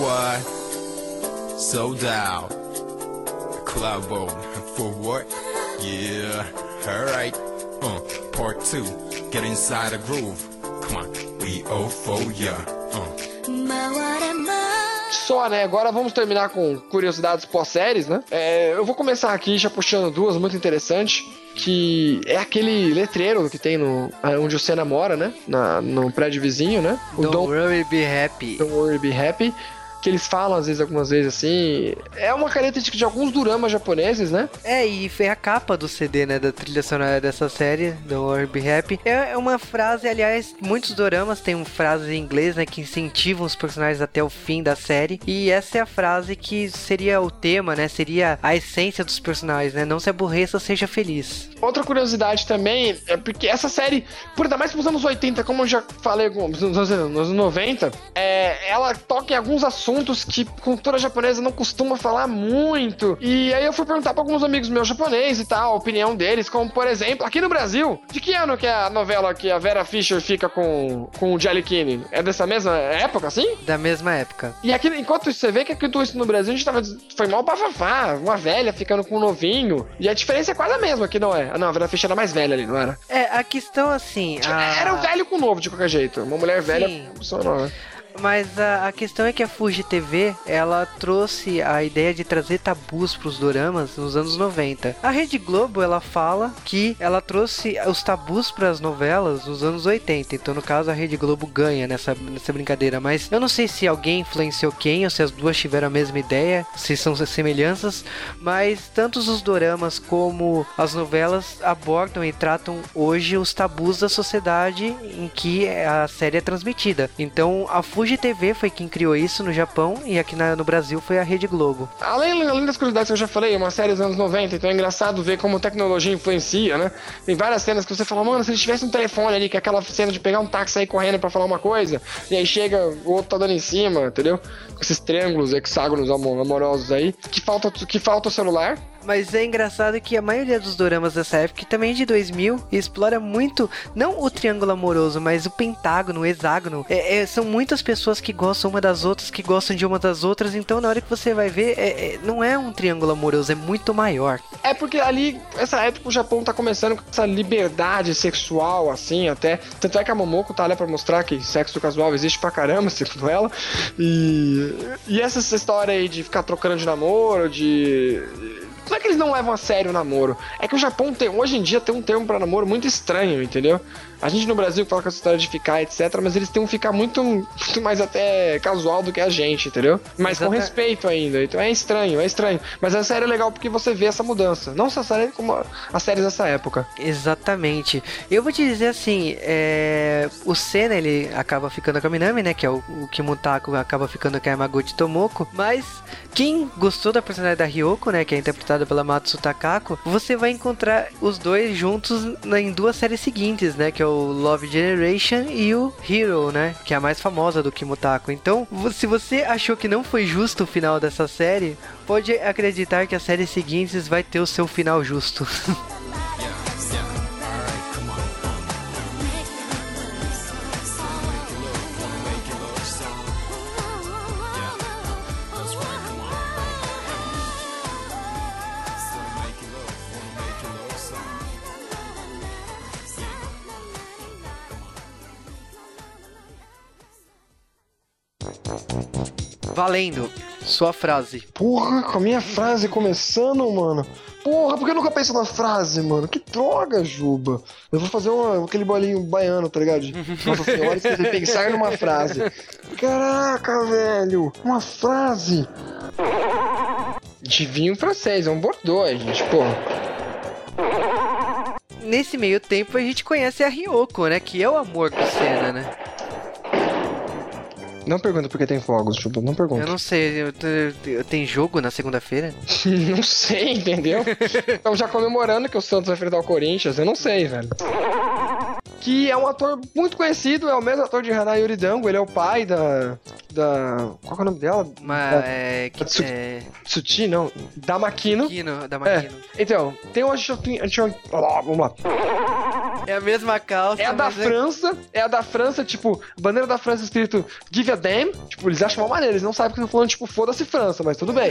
What? Sold out. Club. For what? Yeah. Alright. Uh, part two. Get inside a groove. Come on, B-O-F-O-Y. Uh só, né? Agora vamos terminar com curiosidades pós-séries, né? É, eu vou começar aqui já puxando duas muito interessantes. Que é aquele letreiro que tem no, é, onde o Senna mora, né? Na, no prédio vizinho, né? O Don't, Don't Worry Be Happy. Don't Worry Be Happy. Que eles falam, às vezes, algumas vezes assim. É uma característica de alguns duramas japoneses, né? É, e foi a capa do CD, né, da trilha sonora dessa série, Don't Worry Be Happy. É uma frase, aliás, muitos doramas têm uma frase em inglês, né, que incentivam os personagens até o fim da série. E essa é a frase que seria o tema, né, seria a essência dos personagens, né, não se aborreça, seja feliz. Outra curiosidade também é porque essa série, por ainda mais pros anos 80, como eu já falei nos nos anos 90, é, ela toca em alguns assuntos que cultura japonesa não costuma falar muito. E aí eu fui perguntar pra alguns amigos meus japoneses e tal, a opinião deles, como por exemplo, aqui no Brasil, de que ano que é a novela que a Vera Fischer fica com, com o Jelly Kine? É dessa mesma época, assim? Da mesma época. E aqui, enquanto você vê que aqui tudo isso no Brasil, a gente tava. Foi mal bafafá, uma velha ficando com um novinho. E a diferença é quase a mesma aqui, não é? Ah, não, a Vera Fischer era mais velha ali, não era? É, a questão assim. a- Era um velho com novo, de qualquer jeito. Uma mulher velha Sim. pessoa nova. Mas a, a questão é que a Fuji TV, ela trouxe a ideia de trazer tabus pros doramas nos anos 90. A Rede Globo, ela fala que ela trouxe os tabus pras novelas nos anos 80. Então, no caso, a Rede Globo ganha nessa, nessa brincadeira. Mas eu não sei se alguém influenciou quem, ou se as duas tiveram a mesma ideia, se são semelhanças. Mas tanto os doramas como as novelas abordam e tratam hoje os tabus da sociedade em que a série é transmitida. Então, a Fuji TV foi quem criou isso no Japão e aqui na- no Brasil foi a Rede Globo. Além, além das curiosidades que eu já falei, é uma série dos anos 90, então é engraçado ver como a tecnologia influencia, né? Tem várias cenas que você fala, mano, se eles tivessem um telefone ali, que é aquela cena de pegar um táxi sair correndo pra falar uma coisa, e aí chega, o outro tá dando em cima, entendeu? Esses triângulos, hexágonos amo- amorosos aí, que falta, que falta o celular. Mas é engraçado que a maioria dos doramas dessa época, também de 2000, explora muito, não o triângulo amoroso, mas o pentágono, o hexágono. É- é- são muitas pessoas que gostam uma das outras, que gostam de uma das outras, então na hora que você vai ver, é- é- não é um triângulo amoroso, é muito maior. É porque ali, essa época, o Japão tá começando com essa liberdade sexual, assim, até. Tanto é que a Momoko tá lá pra mostrar que sexo casual existe pra caramba, *laughs* segundo ela. E. E essa história aí de ficar trocando de namoro, de. Não é que eles não levam a sério o namoro. É que o Japão tem, hoje em dia tem um termo pra namoro muito estranho, entendeu? A gente no Brasil fala com essa história de ficar, etc. Mas eles têm um ficar muito, muito mais até casual do que a gente, entendeu? Mas com Exata- respeito ainda. Então é estranho, é estranho. Mas a série é legal porque você vê essa mudança. Não só a série, como as séries dessa época. Exatamente. Eu vou te dizer assim, é... o Senna ele acaba ficando com a Minami, né? Que é o, o Kimutako acaba ficando com a Yamaguchi Tomoko. Mas quem gostou da personalidade da Ryoko, né? Que é interpretada pela Matsu Takako, você vai encontrar os dois juntos em duas séries seguintes, né? Que é o Love Generation e o Hero, né? Que é a mais famosa do Kimutako. Então, se você achou que não foi justo o final dessa série, pode acreditar que as séries seguintes vai ter o seu final justo. *laughs* Valendo. Sua frase. Porra, com a minha frase começando, mano. Porra, por que eu nunca penso na frase, mano? Que droga, Juba. Eu vou fazer uma- aquele bolinho baiano, tá ligado? De *laughs* Nossa senhora, esqueci de pensar numa frase. Caraca, velho. Uma frase. De vinho francês, é um Bordeaux, gente, porra. Nesse meio tempo a gente conhece a Ryoko, né? Que é o amor do Senna, né? Não pergunta por que tem fogos, Juba, não Eu pergunta. não sei, eu, eu- eu- tem jogo na segunda-feira? *laughs* Não sei, entendeu? *laughs* Estamos já comemorando que o Santos vai enfrentar o Corinthians, eu não sei, velho. Que é um ator muito conhecido, é o mesmo ator de Hana Yuridango, ele é o pai da. da. Qual que é o nome dela? Mas Da- é. Que, Tsu- é. Tsuchi, não. Da Makino. Makino, da É, Makino. então, tem uma. Vamos lá. É. a mesma calça. É a da mas França, é a da França, tipo, bandeira da França escrito Give a damn. Tipo, eles acham uma maneira, eles não sabem que estão falando, tipo, foda-se França, mas tudo bem.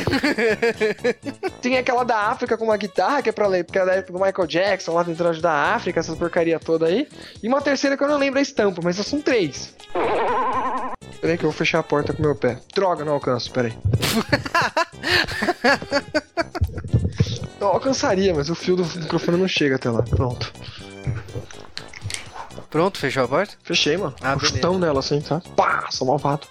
*laughs* Tem aquela da África com uma guitarra, que é pra ler, porque é da época do Michael Jackson, lá tentando ajudar a África, essa porcaria toda aí. E uma terceira que eu não lembro a estampa, mas são três. Peraí que eu vou fechar a porta com meu pé. Droga, não alcanço, peraí. *laughs* Eu alcançaria, mas o fio do microfone não chega até lá. Pronto. Pronto, fechou a porta? Fechei, mano. Ah, um chutão nela assim, tá? Pá, sou malvado.